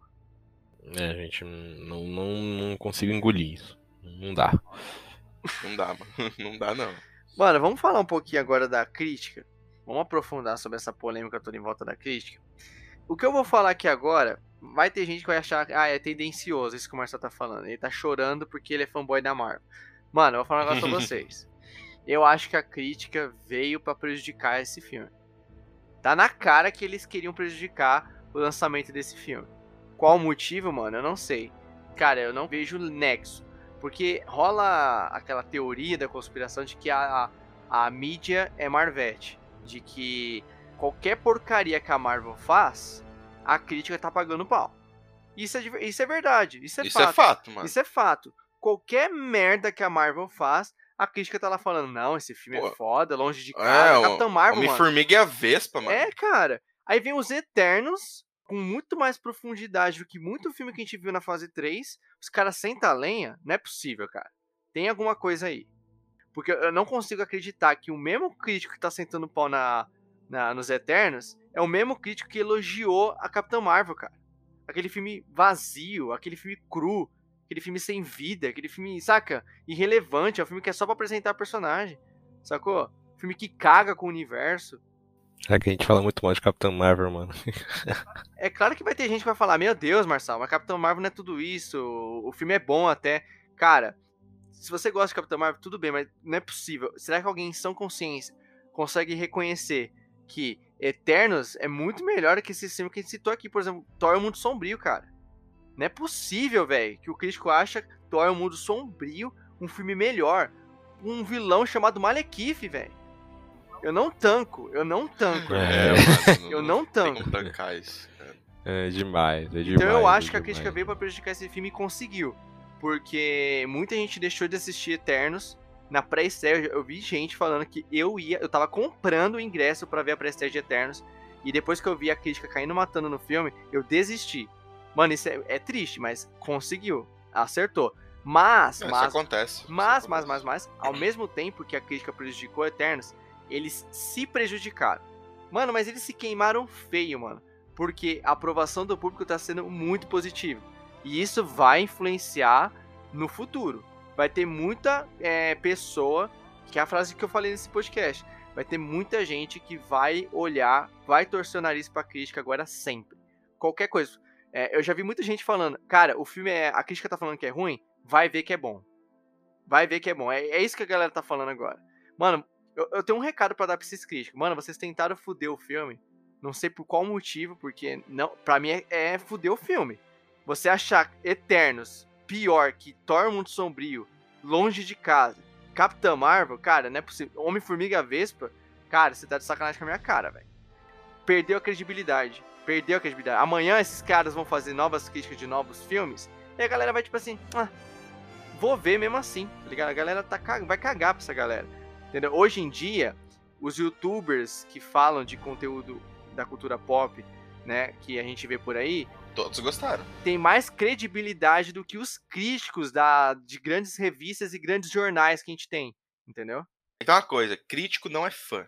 É, gente, não, não, não consigo engolir isso. Não dá. Não dá, mano. Não dá, não. Mano, vamos falar um pouquinho agora da crítica. Vamos aprofundar sobre essa polêmica toda em volta da crítica. O que eu vou falar aqui agora, vai ter gente que vai achar, ah, é tendencioso isso que o Marcelo tá falando. Ele tá chorando porque ele é fanboy da Marvel. Mano, eu vou falar um negócio pra vocês. Eu acho que a crítica veio pra prejudicar esse filme. Tá na cara que eles queriam prejudicar o lançamento desse filme. Qual o motivo, mano? Eu não sei. Cara, eu não vejo nexo. Porque rola aquela teoria da conspiração de que a, a, a mídia é Marvete. De que qualquer porcaria que a Marvel faz, a crítica tá pagando pau. Isso é, isso é verdade. Isso é Isso fato. é fato, mano. Isso é fato. Qualquer merda que a Marvel faz, a crítica tá lá falando, não, esse filme é Pô. foda, longe de É, casa. o Capitão Marvel, mano. Homem-Formiga e a Vespa, mano. É, cara. Aí vem os Eternos, com muito mais profundidade do que muito filme que a gente viu na fase 3. Os caras sentam a lenha. Não é possível, cara. Tem alguma coisa aí. Porque eu não consigo acreditar que o mesmo crítico que tá sentando pau na, na- nos Eternos é o mesmo crítico que elogiou a Capitã Marvel, cara. Aquele filme vazio, aquele filme cru, aquele filme sem vida, aquele filme, saca? Irrelevante, é um filme que é só pra apresentar personagem, sacou? Filme que caga com o universo. É que a gente fala muito mal de Capitão Marvel, mano. É claro que vai ter gente que vai falar, meu Deus, Marçal, mas Capitão Marvel não é tudo isso, o filme é bom até. Cara, se você gosta de Capitão Marvel, tudo bem, mas não é possível. Será que alguém em sã consciência consegue reconhecer que Eternos é muito melhor que esse filme que a gente citou aqui, por exemplo, Thor é o Mundo Sombrio, cara? Não é possível, velho, que o crítico acha Thor é o Mundo Sombrio um filme melhor. Um vilão chamado Malekith, velho. Eu não tanco, eu não tanco. É, mano. Eu não Tem tanco. como tancar isso, cara. É demais, é demais. Então eu acho é que a crítica veio pra prejudicar esse filme e conseguiu. Porque muita gente deixou de assistir Eternos. Na pré-estreia, eu vi gente falando que eu ia. Eu tava comprando o ingresso pra ver a pré-estreia de Eternos. E depois que eu vi a crítica caindo matando no filme, eu desisti. Mano, isso é, é triste, mas conseguiu. Acertou. Mas, É, isso mas, acontece. mas, mas, mas, mas, ao mesmo tempo que a crítica prejudicou Eternos, eles se prejudicaram. Mano, mas eles se queimaram feio, mano. Porque a aprovação do público tá sendo muito positiva. E isso vai influenciar no futuro. Vai ter muita é, pessoa, que é a frase que eu falei nesse podcast. Vai ter muita gente que vai olhar, vai torcer o nariz pra crítica agora sempre. Qualquer coisa. É, eu já vi muita gente falando, cara, o filme é. A crítica tá falando que é ruim, vai ver que é bom. Vai ver que é bom. É, é isso que a galera tá falando agora. Mano, eu, eu tenho um recado pra dar pra esses críticos. Mano, vocês tentaram fuder o filme. Não sei por qual motivo, porque não, pra mim é, é fuder o filme. Você achar Eternos pior que Thor Sombrio, Longe de Casa, Capitã Marvel, cara, não é possível. Homem-Formiga Vespa, cara, você tá de sacanagem com a minha cara, velho. Perdeu a credibilidade. Perdeu a credibilidade. Amanhã esses caras vão fazer novas críticas de novos filmes. E a galera vai tipo assim, ah, vou ver mesmo assim, tá ligado? A galera tá, vai cagar pra essa galera. Entendeu? Hoje em dia, os youtubers que falam de conteúdo da cultura pop, né, que a gente vê por aí, todos gostaram. Tem mais credibilidade do que os críticos da, de grandes revistas e grandes jornais que a gente tem, entendeu? Então uma coisa, crítico não é fã.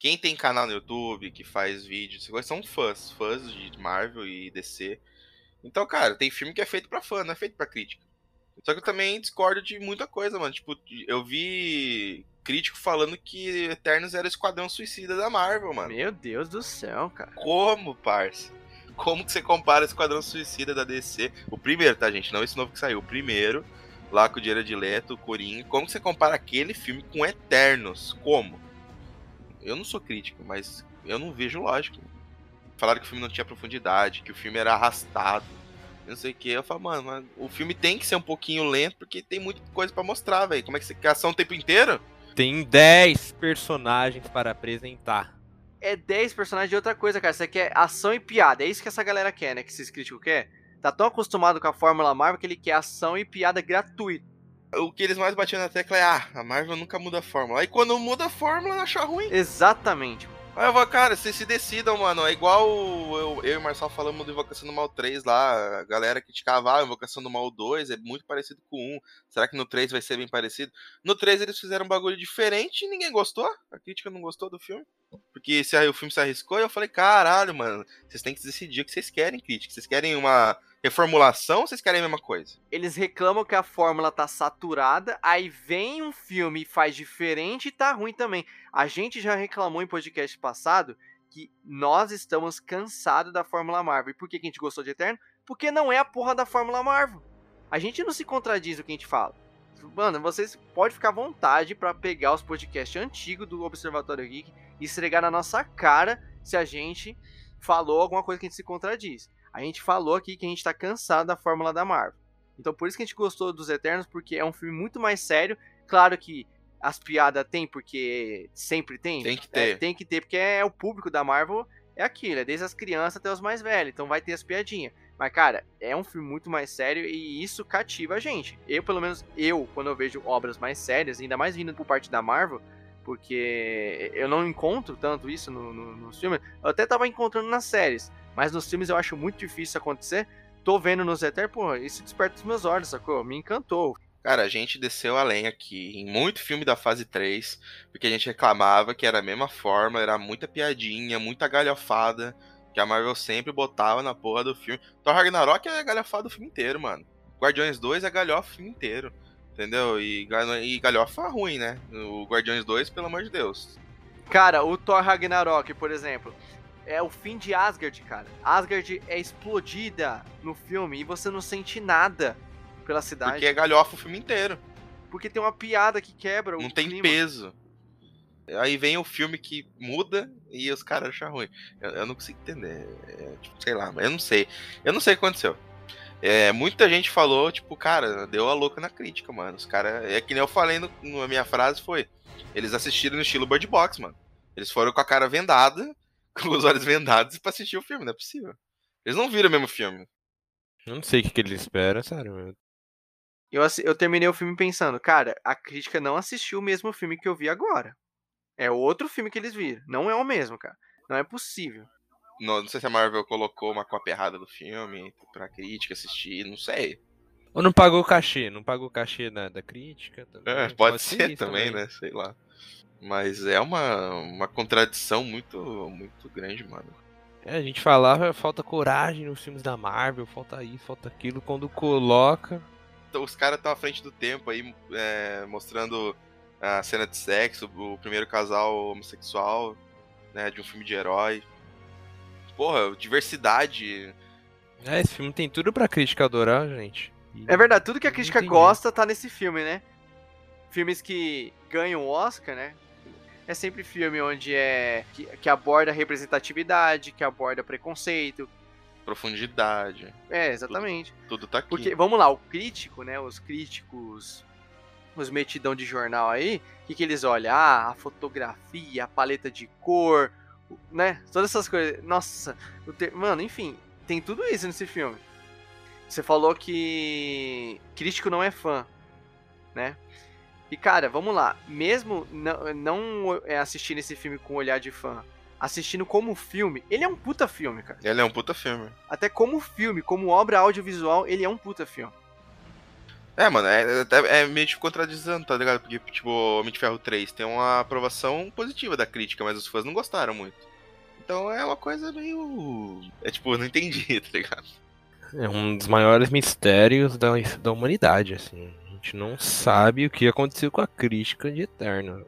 Quem tem canal no YouTube, que faz vídeos, são fãs, fãs de Marvel e DC. Então, cara, tem filme que é feito para fã, não é feito para crítica. Só que eu também discordo de muita coisa, mano. Tipo, eu vi crítico falando que Eternos era o esquadrão suicida da Marvel, mano. Meu Deus do céu, cara. Como, parça? Como que você compara o esquadrão suicida da DC? O primeiro, tá, gente? Não esse novo que saiu. O primeiro, lá com o Direito Leto, o Corinho. Como que você compara aquele filme com Eternos? Como? Eu não sou crítico, mas eu não vejo lógico. Falaram que o filme não tinha profundidade, que o filme era arrastado não sei o que. Eu falo, mano, o filme tem que ser um pouquinho lento porque tem muita coisa para mostrar, velho. Como é que você quer ação o tempo inteiro? Tem 10 personagens para apresentar. É 10 personagens de outra coisa, cara. Você quer ação e piada. É isso que essa galera quer, né? Que esses críticos querem. Tá tão acostumado com a Fórmula Marvel que ele quer ação e piada gratuita. O que eles mais batiam na tecla é: ah, a Marvel nunca muda a fórmula. Aí quando muda a fórmula, acha ruim. Exatamente. Aí eu vou, cara, vocês se decidam, mano. É igual eu, eu e o Marcel falamos do Invocação do Mal 3 lá. A galera criticava ah, Invocação do Mal 2, é muito parecido com o 1. Será que no 3 vai ser bem parecido? No 3 eles fizeram um bagulho diferente e ninguém gostou. A crítica não gostou do filme. Porque se aí o filme se arriscou, e eu falei, caralho, mano, vocês têm que decidir o que vocês querem, crítica. Vocês querem uma reformulação ou vocês querem a mesma coisa? Eles reclamam que a fórmula tá saturada, aí vem um filme e faz diferente e tá ruim também. A gente já reclamou em podcast passado que nós estamos cansados da Fórmula Marvel. E por que, a gente gostou de Eterno? Porque não é a porra da Fórmula Marvel. A gente não se contradiz o que a gente fala. Mano, vocês podem ficar à vontade para pegar os podcasts antigos do Observatório Geek e esfregar na nossa cara se a gente falou alguma coisa que a gente se contradiz. A gente falou aqui que a gente tá cansado da fórmula da Marvel. Então por isso que a gente gostou dos Eternos, porque é um filme muito mais sério. Claro que as piadas tem, porque sempre tem. Tem que ter. É, tem que ter, porque é o público da Marvel, é aquilo, é desde as crianças até os mais velhos. Então vai ter as piadinhas. Mas, cara, é um filme muito mais sério e isso cativa a gente. Eu, pelo menos, eu, quando eu vejo obras mais sérias, ainda mais vindo por parte da Marvel, porque eu não encontro tanto isso no, no, nos filmes. Eu até tava encontrando nas séries, mas nos filmes eu acho muito difícil acontecer. Tô vendo nos Eternos, pô, isso desperta os meus olhos, sacou? Me encantou. Cara, a gente desceu além aqui em muito filme da fase 3, porque a gente reclamava que era a mesma forma, era muita piadinha, muita galhofada, que a Marvel sempre botava na porra do filme. Thor Ragnarok é galhofada o filme inteiro, mano. Guardiões 2 é galhofa o filme inteiro, entendeu? E, e galhofa ruim, né? O Guardiões 2, pelo amor de Deus. Cara, o Thor Ragnarok, por exemplo, é o fim de Asgard, cara. Asgard é explodida no filme e você não sente nada pela cidade. Porque é galhofa o filme inteiro. Porque tem uma piada que quebra Não tem clima. peso. Aí vem o filme que muda e os caras acham ruim. Eu, eu não consigo entender. É, tipo, sei lá, mas eu não sei. Eu não sei o que aconteceu. É, muita gente falou, tipo, cara, deu a louca na crítica, mano. Os caras. É que nem eu falei no, na minha frase, foi. Eles assistiram no estilo Bird Box, mano. Eles foram com a cara vendada, com os olhos vendados pra assistir o filme, não é possível. Eles não viram o mesmo filme. Eu não sei o que, que eles esperam, sério. Eu, eu terminei o filme pensando, cara, a crítica não assistiu o mesmo filme que eu vi agora. É outro filme que eles viram. Não é o mesmo, cara. Não é possível. Não, não sei se a Marvel colocou uma cópia errada do filme pra crítica assistir, não sei. Ou não pagou o cachê, não pagou o cachê da, da crítica também. É, pode, pode ser, também, também, né? Sei lá. Mas é uma, uma contradição muito, muito grande, mano. É, a gente falava, falta coragem nos filmes da Marvel, falta isso, falta aquilo. Quando coloca, então, os caras estão à frente do tempo aí, é, mostrando a cena de sexo, o primeiro casal homossexual, né, de um filme de herói. Porra, diversidade. É, esse filme tem tudo pra crítica adorar, gente. E... É verdade, tudo que a crítica gosta tá nesse filme, né? Filmes que ganham Oscar, né? É sempre filme onde é que, que aborda representatividade, que aborda preconceito, profundidade. É, exatamente. Tudo, tudo tá aqui. Porque, vamos lá, o crítico, né? Os críticos os metidão de jornal aí, o que, que eles olham? Ah, a fotografia, a paleta de cor, né? Todas essas coisas. Nossa, te... mano, enfim, tem tudo isso nesse filme. Você falou que crítico não é fã, né? E cara, vamos lá. Mesmo não, não é, assistindo esse filme com olhar de fã, assistindo como filme, ele é um puta filme, cara. Ele é um puta filme. Até como filme, como obra audiovisual, ele é um puta filme. É, mano, é, é, é meio tipo contradizendo, tá ligado? Porque, tipo, Homem de Ferro 3 tem uma aprovação positiva da crítica, mas os fãs não gostaram muito. Então é uma coisa meio. É tipo, não entendi, tá ligado? É um dos maiores mistérios da, da humanidade, assim. A gente não sabe o que aconteceu com a crítica de Eterno.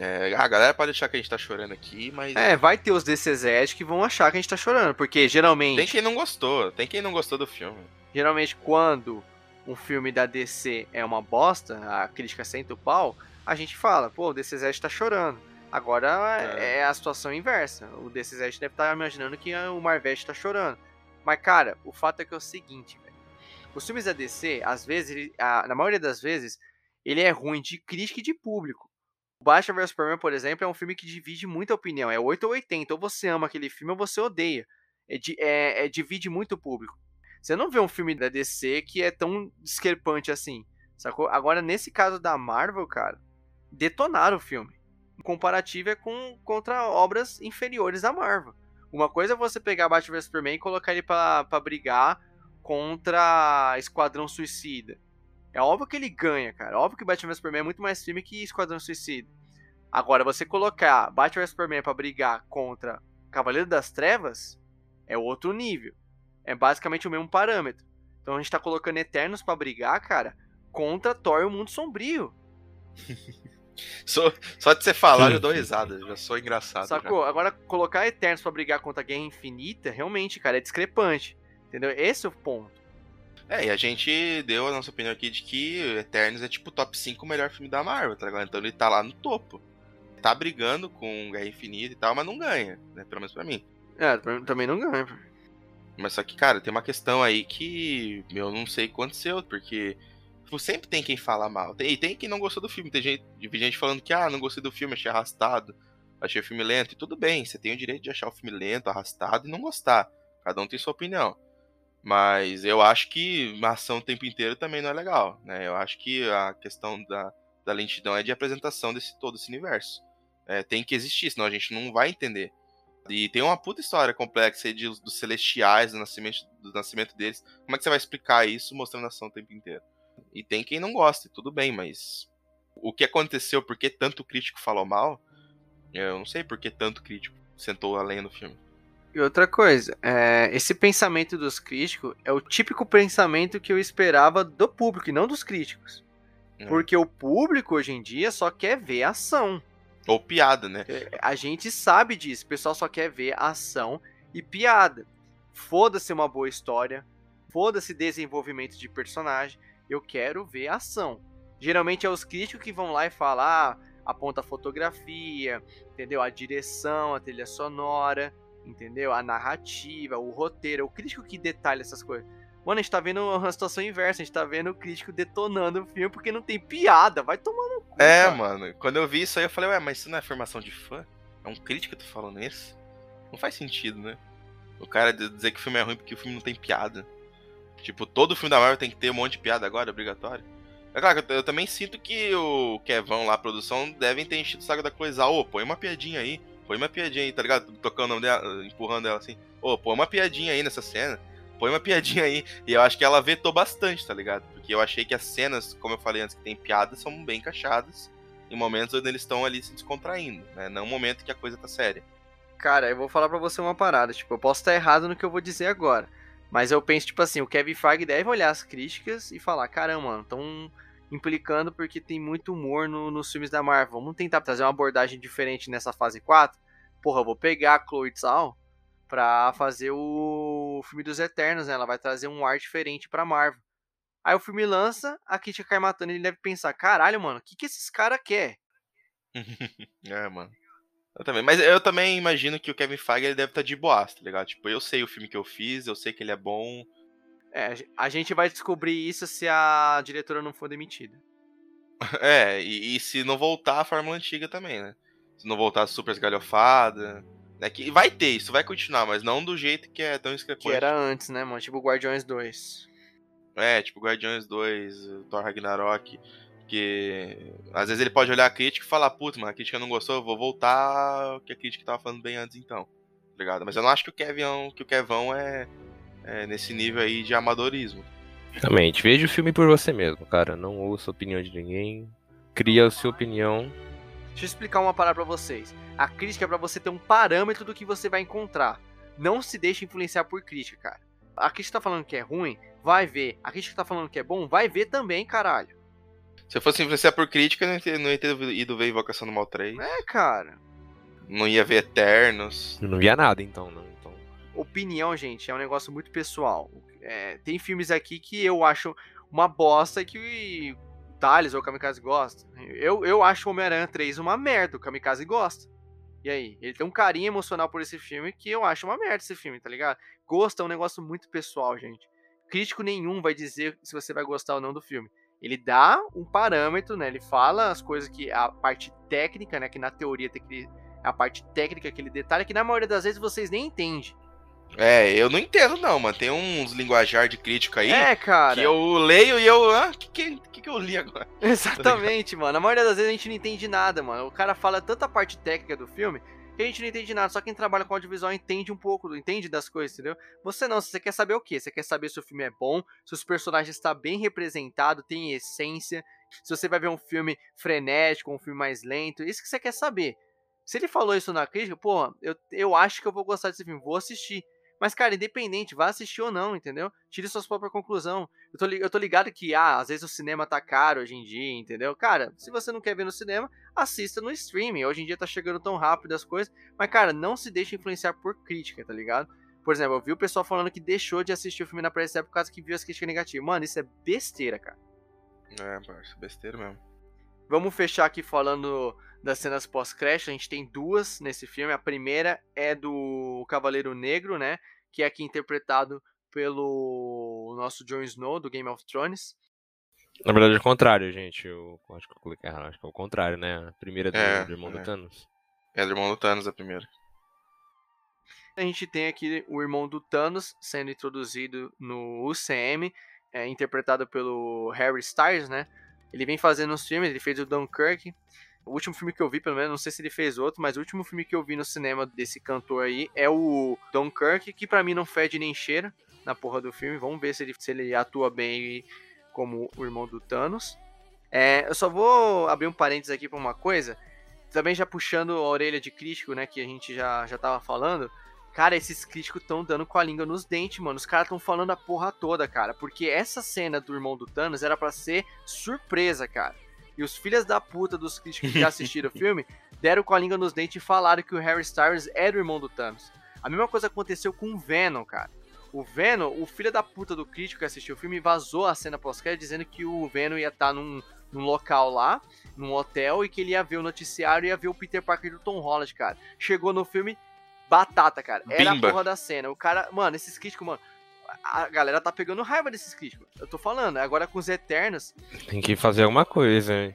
É, a galera pode achar que a gente tá chorando aqui, mas. É, vai ter os DCZ que vão achar que a gente tá chorando, porque geralmente. Tem quem não gostou, tem quem não gostou do filme. Geralmente, quando um filme da DC é uma bosta, a crítica senta o pau, a gente fala, pô, o DCZ tá chorando. Agora é. é. a situação inversa. O DCZ deve estar tá imaginando que o Marvete tá chorando. Mas, cara, o fato é que é o seguinte. Os filmes da DC, às vezes, ele, a, na maioria das vezes, ele é ruim de crítica e de público. O Batman vs Superman, por exemplo, é um filme que divide muita opinião. É 8 ou 80. Ou você ama aquele filme ou você odeia. É, é, é divide muito o público. Você não vê um filme da DC que é tão discrepante assim, sacou? Agora, nesse caso da Marvel, cara, detonaram o filme. O comparativo é com, contra obras inferiores da Marvel. Uma coisa é você pegar Batman vs Superman e colocar ele pra, pra brigar contra Esquadrão Suicida. É óbvio que ele ganha, cara. É óbvio que Batman vs Superman é muito mais filme que Esquadrão Suicida. Agora, você colocar Batman vs Superman pra brigar contra Cavaleiro das Trevas é outro nível é basicamente o mesmo parâmetro. Então a gente tá colocando Eternos para brigar, cara, contra Thor e o Mundo Sombrio. só, só de você falar, eu dou risada, já sou engraçado. Sacou? Já. Agora, colocar Eternos para brigar contra a Guerra Infinita, realmente, cara, é discrepante. Entendeu? Esse é o ponto. É, e a gente deu a nossa opinião aqui de que Eternos é tipo o top 5 melhor filme da Marvel, tá ligado? Então ele tá lá no topo. Tá brigando com Guerra Infinita e tal, mas não ganha, né? Pelo menos pra mim. É, também não ganha. Mas só que, cara, tem uma questão aí que eu não sei o que aconteceu, porque tipo, sempre tem quem fala mal. Tem, e tem quem não gostou do filme. Tem gente, gente falando que, ah, não gostei do filme, achei arrastado, achei o filme lento. E tudo bem, você tem o direito de achar o filme lento, arrastado e não gostar. Cada um tem sua opinião. Mas eu acho que ação o tempo inteiro também não é legal, né? Eu acho que a questão da, da lentidão é de apresentação desse todo esse universo. É, tem que existir, senão a gente não vai entender. E tem uma puta história complexa aí de, dos celestiais, do nascimento, do nascimento deles. Como é que você vai explicar isso mostrando ação o tempo inteiro? E tem quem não gosta, tudo bem, mas o que aconteceu, por que tanto crítico falou mal, eu não sei por que tanto crítico sentou além no filme. E outra coisa, é, esse pensamento dos críticos é o típico pensamento que eu esperava do público e não dos críticos. Hum. Porque o público hoje em dia só quer ver ação. Ou piada, né? É, a gente sabe disso. O pessoal só quer ver ação e piada. Foda-se uma boa história. Foda-se desenvolvimento de personagem. Eu quero ver ação. Geralmente é os críticos que vão lá e falar, ah, aponta a fotografia, entendeu? A direção, a trilha sonora, entendeu? A narrativa, o roteiro. O crítico que detalha essas coisas. Mano, a gente tá vendo uma situação inversa, a gente tá vendo o crítico detonando o filme porque não tem piada, vai tomando cu. É, cara. mano, quando eu vi isso aí eu falei, ué, mas isso não é formação de fã? É um crítico que tá falando isso? Não faz sentido, né? O cara dizer que o filme é ruim porque o filme não tem piada. Tipo, todo filme da Marvel tem que ter um monte de piada agora, obrigatório. É claro que eu, eu também sinto que o Kevão lá, a produção, devem ter enchido o saco da coisa. Ô, oh, põe uma piadinha aí, põe uma piadinha aí, tá ligado? Tocando o nome dela, empurrando ela assim. Ô, põe uma piadinha aí nessa cena põe uma piadinha aí. E eu acho que ela vetou bastante, tá ligado? Porque eu achei que as cenas, como eu falei antes, que tem piadas, são bem encaixadas em momentos onde eles estão ali se descontraindo, né? Não momento que a coisa tá séria. Cara, eu vou falar para você uma parada, tipo, eu posso estar errado no que eu vou dizer agora. Mas eu penso, tipo assim, o Kevin Feige deve olhar as críticas e falar, caramba, mano, tão implicando porque tem muito humor no, nos filmes da Marvel. Vamos tentar trazer uma abordagem diferente nessa fase 4? Porra, eu vou pegar a Chloe Zhao pra fazer o filme dos Eternos, né? Ela vai trazer um ar diferente pra Marvel. Aí o filme lança, a crítica cai matando ele deve pensar, caralho, mano, o que, que esses caras quer? é, mano. Eu também, mas eu também imagino que o Kevin Feige ele deve estar tá de boas, tá ligado? Tipo, eu sei o filme que eu fiz, eu sei que ele é bom. É, a gente vai descobrir isso se a diretora não for demitida. É, e, e se não voltar a fórmula antiga também, né? Se não voltar super esgalhofada. Né? Que vai ter, isso vai continuar, mas não do jeito que é tão Que discrepante. era antes, né, mano? Tipo Guardiões 2. É, tipo Guardiões 2, Thor Ragnarok. Que às vezes ele pode olhar a crítica e falar, putz, mano, a crítica não gostou, eu vou voltar o que a crítica tava falando bem antes então. Tá ligado? Mas eu não acho que o Kevin, que o Kevão é, é nesse nível aí de amadorismo. Exatamente. Veja o filme por você mesmo, cara. Não ouça a opinião de ninguém. Cria a sua opinião. Deixa eu explicar uma parada pra vocês. A crítica é pra você ter um parâmetro do que você vai encontrar. Não se deixe influenciar por crítica, cara. A crítica tá falando que é ruim, vai ver. A crítica tá falando que é bom, vai ver também, caralho. Se eu fosse influenciar por crítica, eu não ia ter, não ia ter ido ver Invocação do Mal 3. É, cara. Não ia ver Eternos. Eu não via nada, então, não. Opinião, gente, é um negócio muito pessoal. É, tem filmes aqui que eu acho uma bosta que o Thales ou o Kamikaze gosta. Eu, eu acho o Homem-Aranha 3 uma merda, o Kamikaze gosta. E aí? Ele tem um carinho emocional por esse filme que eu acho uma merda esse filme, tá ligado? Gosto é um negócio muito pessoal, gente. Crítico nenhum vai dizer se você vai gostar ou não do filme. Ele dá um parâmetro, né? Ele fala as coisas que a parte técnica, né? Que na teoria tem que a parte técnica, aquele detalhe que na maioria das vezes vocês nem entendem. É, eu não entendo não, mano. Tem uns linguajar de crítica aí É, cara. que eu leio e eu. Ah, que, que, que eu li agora? Exatamente, mano. Na maioria das vezes a gente não entende nada, mano. O cara fala tanta parte técnica do filme que a gente não entende nada. Só quem trabalha com audiovisual entende um pouco, entende das coisas, entendeu? Você não, você quer saber o quê? Você quer saber se o filme é bom, se os personagens estão bem representados, tem essência, se você vai ver um filme frenético, um filme mais lento. Isso que você quer saber. Se ele falou isso na crítica, pô, eu, eu acho que eu vou gostar desse filme, vou assistir. Mas, cara, independente, vá assistir ou não, entendeu? Tire suas próprias conclusões. Eu tô, eu tô ligado que, ah, às vezes o cinema tá caro hoje em dia, entendeu? Cara, se você não quer ver no cinema, assista no streaming. Hoje em dia tá chegando tão rápido as coisas. Mas, cara, não se deixe influenciar por crítica, tá ligado? Por exemplo, eu vi o pessoal falando que deixou de assistir o filme na pré por causa que viu as críticas negativas. Mano, isso é besteira, cara. É, parça, besteira mesmo. Vamos fechar aqui falando das cenas pós-crédito. A gente tem duas nesse filme. A primeira é do Cavaleiro Negro, né? Que é aqui interpretado pelo nosso Jon Snow, do Game of Thrones. na verdade é o contrário, gente. Eu acho que eu coloquei errado. Acho que é o contrário, né? A primeira do, É, do irmão do é. Thanos. É do irmão do Thanos a primeira. A gente tem aqui o irmão do Thanos sendo introduzido no UCM, é, interpretado pelo Harry Styles, né? Ele vem fazendo os filmes, ele fez o Dunkirk. O último filme que eu vi, pelo menos, não sei se ele fez outro, mas o último filme que eu vi no cinema desse cantor aí é o Dunkirk, que pra mim não fede nem cheira na porra do filme. Vamos ver se ele, se ele atua bem como o irmão do Thanos. É, eu só vou abrir um parênteses aqui pra uma coisa. Também já puxando a orelha de crítico, né, que a gente já, já tava falando. Cara, esses críticos estão dando com a língua nos dentes, mano. Os caras estão falando a porra toda, cara. Porque essa cena do irmão do Thanos era pra ser surpresa, cara. E os filhos da puta dos críticos que já assistiram o filme deram com a língua nos dentes e falaram que o Harry Styles era o irmão do Thanos. A mesma coisa aconteceu com o Venom, cara. O Venom, o filho da puta do crítico que assistiu o filme, vazou a cena pós-crédito dizendo que o Venom ia estar num, num local lá, num hotel, e que ele ia ver o noticiário e ia ver o Peter Parker do Tom Holland, cara. Chegou no filme, batata, cara. Era Bimba. a porra da cena. O cara, mano, esses críticos, mano. A galera tá pegando raiva desses críticos. Eu tô falando, agora com os Eternos, Tem que fazer alguma coisa, hein?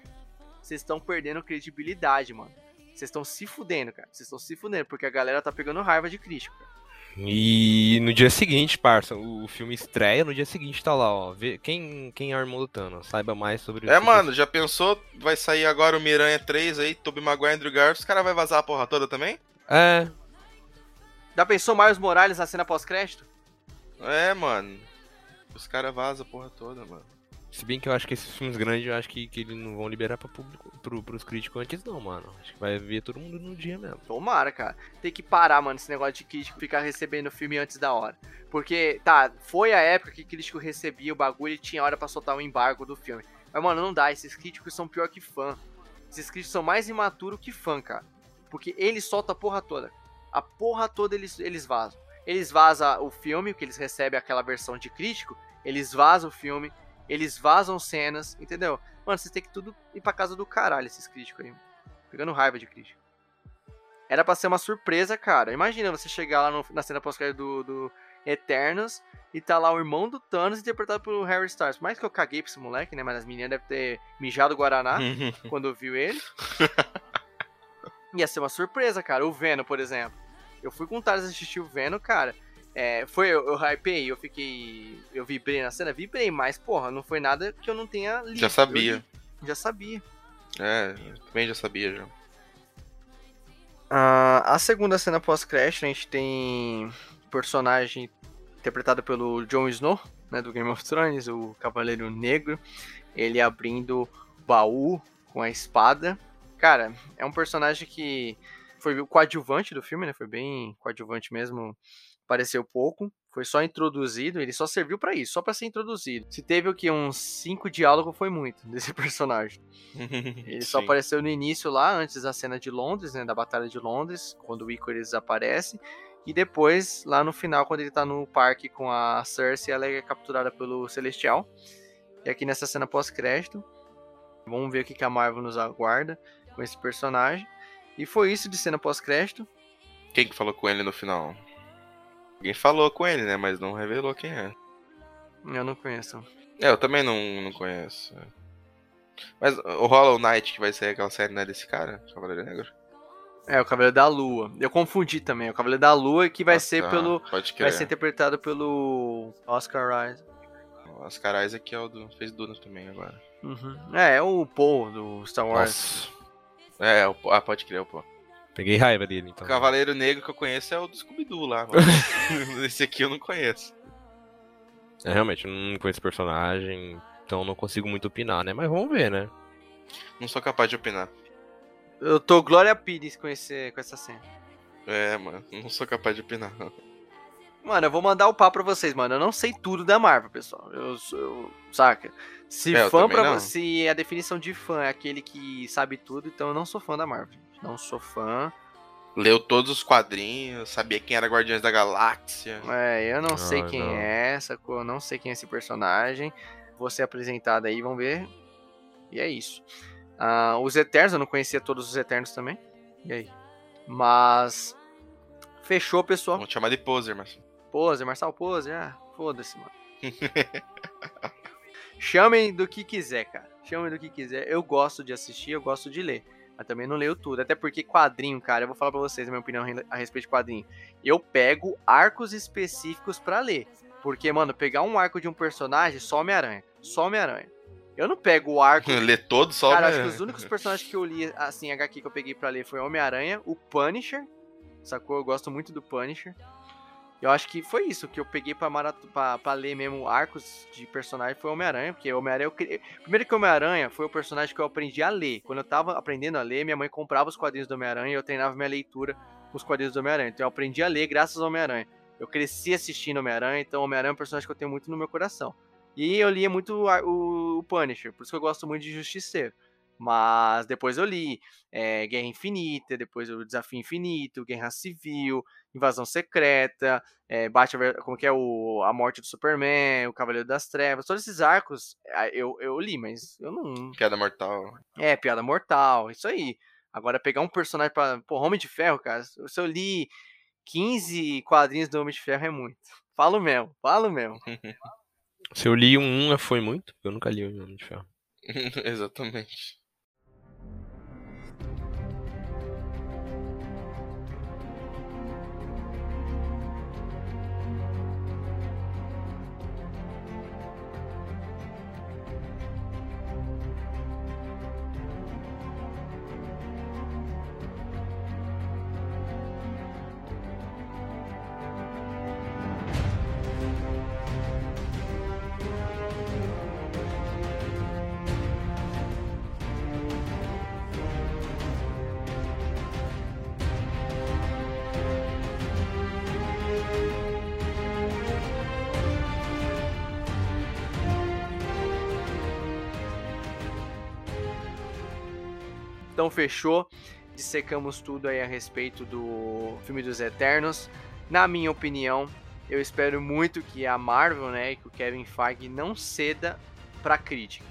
vocês estão perdendo credibilidade, mano. Vocês estão se fudendo, cara. Vocês estão se fudendo, porque a galera tá pegando raiva de crítico, cara. E no dia seguinte, parça, o filme estreia, no dia seguinte tá lá, ó. Vê quem, quem é o irmão do Thanos. Saiba mais sobre É, mano, já pensou? Vai sair agora o Miranha 3 aí, Tobey Maguire e Andrew Garfield, os caras vão vazar a porra toda também? É, Já pensou Miles Morales na cena pós-crédito? É, mano. Os caras vazam a porra toda, mano. se bem que eu acho que esses filmes grandes, eu acho que, que eles não vão liberar pra público, pro, pros críticos antes não, mano. Acho que vai ver todo mundo no dia mesmo. Tomara, cara. Tem que parar, mano, esse negócio de crítico ficar recebendo filme antes da hora. Porque, tá, foi a época que crítico recebia o bagulho e tinha hora pra soltar o embargo do filme. Mas, mano, não dá. Esses críticos são pior que fã. Esses críticos são mais imaturos que fã, cara. Porque eles soltam a porra toda. A porra toda eles, eles vazam. Eles vazam o filme, que eles recebem aquela versão de crítico. Eles vazam o filme. Eles vazam cenas, entendeu? Mano, vocês têm que tudo ir pra casa do caralho, esses críticos aí. Pegando raiva de crítico. Era pra ser uma surpresa, cara. Imagina você chegar lá no- na cena pós-crédito do, do Eternos e tá lá o irmão do Thanos interpretado pelo Harry Styles. Mais que eu caguei pra esse moleque, né? Mas as meninas devem ter mijado o Guaraná quando viu ele. Ia ser uma surpresa, cara. O Venom, por exemplo. Eu fui com o Thales assistir o Venom, cara. É, foi, eu, eu hypei, eu fiquei. Eu vibrei na cena, vibrei, mas, porra, não foi nada que eu não tenha lido. Já sabia. li, já sabia. É, também já sabia já. Uh, a segunda cena pós-crash, a gente tem personagem interpretado pelo Jon Snow, né, do Game of Thrones, o Cavaleiro Negro, ele abrindo baú com a espada. Cara, é um personagem que foi o coadjuvante do filme, né? Foi bem coadjuvante mesmo. Apareceu pouco, foi só introduzido, ele só serviu para isso, só para ser introduzido. Se teve o que uns cinco diálogos foi muito desse personagem. Ele só apareceu no início lá, antes da cena de Londres, né, da batalha de Londres, quando o Icarus aparece, e depois lá no final quando ele tá no parque com a Cersei, ela é capturada pelo Celestial. E aqui nessa cena pós-crédito, vamos ver o que a Marvel nos aguarda com esse personagem. E foi isso de cena pós-crédito. Quem que falou com ele no final? Alguém falou com ele, né? Mas não revelou quem é. Eu não conheço. É, eu também não, não conheço. Mas o Hollow Knight, que vai ser aquela série, né, desse cara, Cavaleiro Negro? É, o Cavaleiro da Lua. Eu confundi também. O Cavaleiro da Lua que vai ah, ser tá. pelo. Pode vai ser interpretado pelo Oscar Isaac. O Oscar Isaac é o do. fez Duna também agora. Uhum. É, é o Paul do Star Wars. Nossa. É, o, ah, pode crer, o Paul. Peguei raiva dele, então. O Cavaleiro Negro que eu conheço é o do Scooby-Doo lá, mano. Esse aqui eu não conheço. É, realmente, eu não conheço personagem, então não consigo muito opinar, né? Mas vamos ver, né? Não sou capaz de opinar. Eu tô Glória Pires com, esse, com essa cena. É, mano, não sou capaz de opinar. Mano, eu vou mandar o papo pra vocês, mano. Eu não sei tudo da Marvel, pessoal. Eu, eu saca? Se é, fã pra se a definição de fã é aquele que sabe tudo, então eu não sou fã da Marvel. Não sou fã. Leu todos os quadrinhos, sabia quem era Guardiões da Galáxia. É, eu não, não sei quem não. é, sacou? Eu não sei quem é esse personagem. Vou ser apresentado aí, vamos ver. E é isso. Uh, os Eternos, eu não conhecia todos os Eternos também. E aí? Mas. Fechou, pessoal. Vamos chamar de Poser, Marcelo. Poser, Marçal Poser, ah, foda-se, mano. Chamem do que quiser, cara. Chamem do que quiser. Eu gosto de assistir, eu gosto de ler. Mas também não leio tudo. Até porque quadrinho, cara, eu vou falar pra vocês a minha opinião a respeito de quadrinho. Eu pego arcos específicos para ler. Porque, mano, pegar um arco de um personagem, só Homem-Aranha. Só Homem-Aranha. Eu não pego o arco. ler todo só Cara, acho que os únicos personagens que eu li, assim, HQ que eu peguei pra ler foi Homem-Aranha, o Punisher. Sacou? Eu gosto muito do Punisher. Eu acho que foi isso que eu peguei pra, marat... pra, pra ler mesmo arcos de personagem foi Homem-Aranha, porque Homem-Aranha eu queria... Primeiro que Homem-Aranha foi o personagem que eu aprendi a ler. Quando eu tava aprendendo a ler, minha mãe comprava os quadrinhos do Homem-Aranha e eu treinava minha leitura com os quadrinhos do Homem-Aranha. Então eu aprendi a ler graças ao Homem-Aranha. Eu cresci assistindo Homem-Aranha, então Homem-Aranha é um personagem que eu tenho muito no meu coração. E eu lia muito o, o Punisher, por isso que eu gosto muito de Justiceiro. Mas depois eu li é, Guerra Infinita, depois o Desafio Infinito, Guerra Civil, Invasão Secreta, é, Batman, como que é o A Morte do Superman, o Cavaleiro das Trevas, todos esses arcos eu, eu li, mas eu não. Piada Mortal. É, Piada Mortal, isso aí. Agora pegar um personagem pra. Pô, Homem de Ferro, cara, se eu li 15 quadrinhos do Homem de Ferro é muito. Falo mesmo, falo mesmo. se eu li um, foi muito, eu nunca li um Homem de Ferro. Exatamente. Então fechou. Dissecamos tudo aí a respeito do filme dos Eternos. Na minha opinião, eu espero muito que a Marvel, né, que o Kevin Feige não ceda para crítica.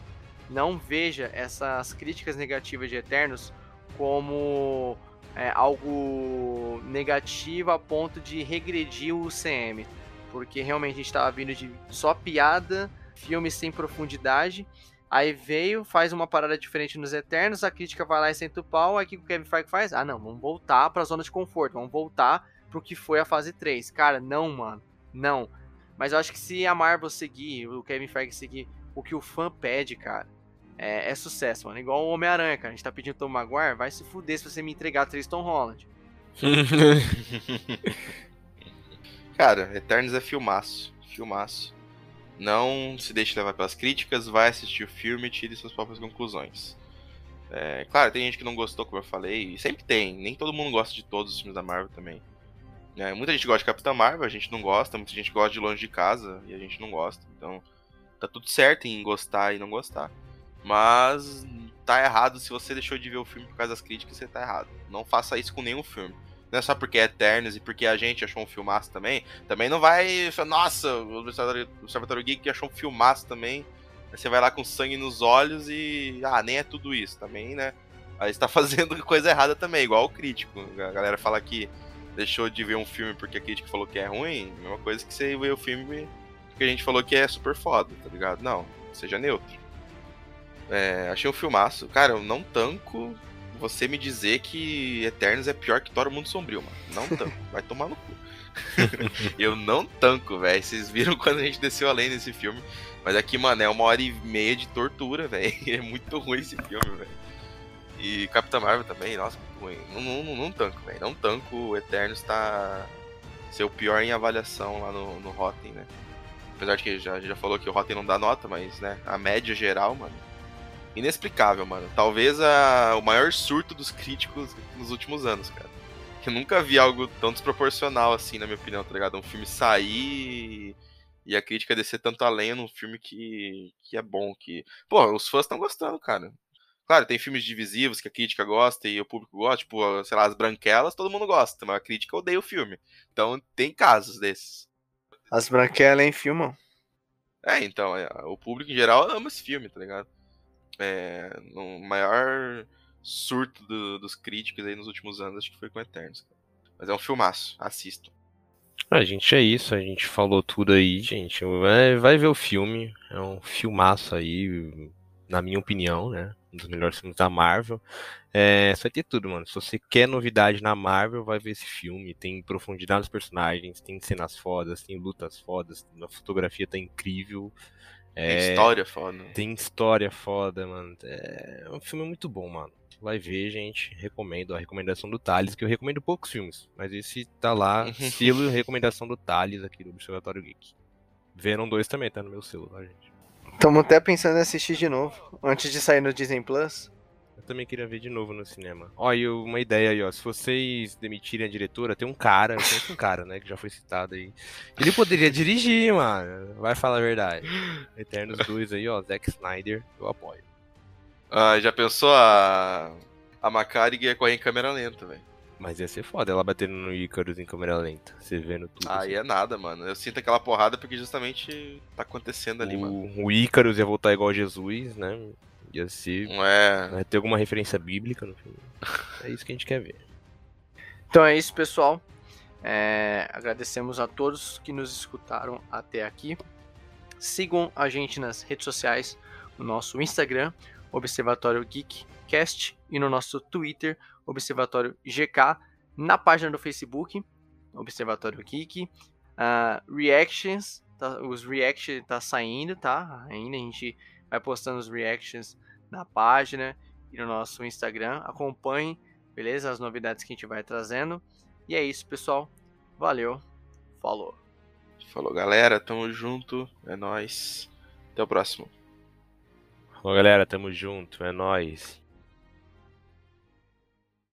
Não veja essas críticas negativas de Eternos como é, algo negativo a ponto de regredir o UCM. Porque realmente a gente tava vindo de só piada, filmes sem profundidade. Aí veio, faz uma parada diferente nos Eternos, a crítica vai lá e senta o pau, aí o que o Kevin Feige faz? Ah, não, vamos voltar pra zona de conforto, vamos voltar pro que foi a fase 3. Cara, não, mano, não. Mas eu acho que se a Marvel seguir, o Kevin Feige seguir o que o fã pede, cara, é, é sucesso, mano. Igual o Homem-Aranha, cara. A gente tá pedindo Tom Maguire, vai se fuder se você me entregar Tristan Holland. Cara, Eternos é filmaço. Filmaço. Não se deixe levar pelas críticas, vai assistir o filme e tire suas próprias conclusões. É, claro, tem gente que não gostou, como eu falei, sempre tem. Nem todo mundo gosta de todos os filmes da Marvel também. É, muita gente gosta de Capitã Marvel, a gente não gosta. Muita gente gosta de Longe de Casa e a gente não gosta. Então, tá tudo certo em gostar e não gostar. Mas tá errado se você deixou de ver o filme por causa das críticas, você tá errado. Não faça isso com nenhum filme. Não é só porque é Eternos e porque a gente achou um filmaço também. Também não vai. Nossa, o Observatório, Observatório Geek achou um filmaço também. Aí você vai lá com sangue nos olhos e. Ah, nem é tudo isso também, né? Aí você tá fazendo coisa errada também, igual o crítico. A galera fala que deixou de ver um filme porque a crítica falou que é ruim. Mesma coisa que você vê o filme porque a gente falou que é super foda, tá ligado? Não, seja neutro. É, achei um filmaço. Cara, eu não tanco você me dizer que Eternos é pior que Thor Mundo Sombrio, mano. Não tanco. Vai tomar no cu. eu não tanco, velho. Vocês viram quando a gente desceu além desse filme. Mas aqui, mano, é uma hora e meia de tortura, velho. É muito ruim esse filme, velho. E Capitã Marvel também, nossa, muito ruim. Não, não, não, não tanco, velho. Não tanco. O Eternos tá. ser o pior em avaliação lá no, no Rotten, né? Apesar de que já, já falou que o Rotten não dá nota, mas, né, a média geral, mano, inexplicável, mano. Talvez a, o maior surto dos críticos nos últimos anos, cara. Que eu nunca vi algo tão desproporcional assim, na minha opinião, tá ligado? Um filme sair e a crítica descer tanto além num filme que, que é bom, que... Pô, os fãs estão gostando, cara. Claro, tem filmes divisivos que a crítica gosta e o público gosta, tipo, sei lá, As Branquelas, todo mundo gosta, mas a crítica odeia o filme. Então tem casos desses. As Branquelas, hein, filmam? É, então, é, o público em geral ama esse filme, tá ligado? É, no maior surto do, dos críticos aí nos últimos anos, acho que foi com Eternos. Mas é um filmaço, assisto. A gente é isso, a gente falou tudo aí, gente. Vai, vai ver o filme, é um filmaço aí, na minha opinião, né? Um dos melhores filmes da Marvel. É, só ter tudo, mano. Se você quer novidade na Marvel, vai ver esse filme. Tem profundidade nos personagens, tem cenas fodas, tem lutas fodas, a fotografia tá incrível. É, tem história foda. Tem história foda, mano. É um filme muito bom, mano. Vai ver, gente. Recomendo a recomendação do Thales, que eu recomendo poucos filmes, mas esse tá lá, selo recomendação do Thales aqui do Observatório Geek. Venom 2 também tá no meu selo, tá, gente? Tamo até pensando em assistir de novo, antes de sair no Disney Plus. Eu também queria ver de novo no cinema. Ó, e uma ideia aí, ó. Se vocês demitirem a diretora, tem um cara, conheço um cara, né, que já foi citado aí. Ele poderia dirigir, mano. Vai falar a verdade. Eternos 2 aí, ó. Zack Snyder, eu apoio. Ah, já pensou a. A Macari ia correr em câmera lenta, velho. Mas ia ser foda ela batendo no Icarus em câmera lenta. Você vendo tudo. Ah, assim. é nada, mano. Eu sinto aquela porrada porque justamente tá acontecendo ali, o, mano. O Icarus ia voltar igual Jesus, né? Ia ser. É. Vai ter alguma referência bíblica no filme. É isso que a gente quer ver. Então é isso, pessoal. É, agradecemos a todos que nos escutaram até aqui. Sigam a gente nas redes sociais, no nosso Instagram, Observatório Geekcast, e no nosso Twitter, Observatório GK, na página do Facebook, Observatório Geek. Uh, reactions, tá, os reactions tá saindo, tá? Ainda a gente vai postando os reactions na página e no nosso Instagram. Acompanhe, beleza? As novidades que a gente vai trazendo. E é isso, pessoal. Valeu. Falou. Falou, galera. Tamo junto. É nós. Até o próximo. Falou, galera. Tamo junto. É nós.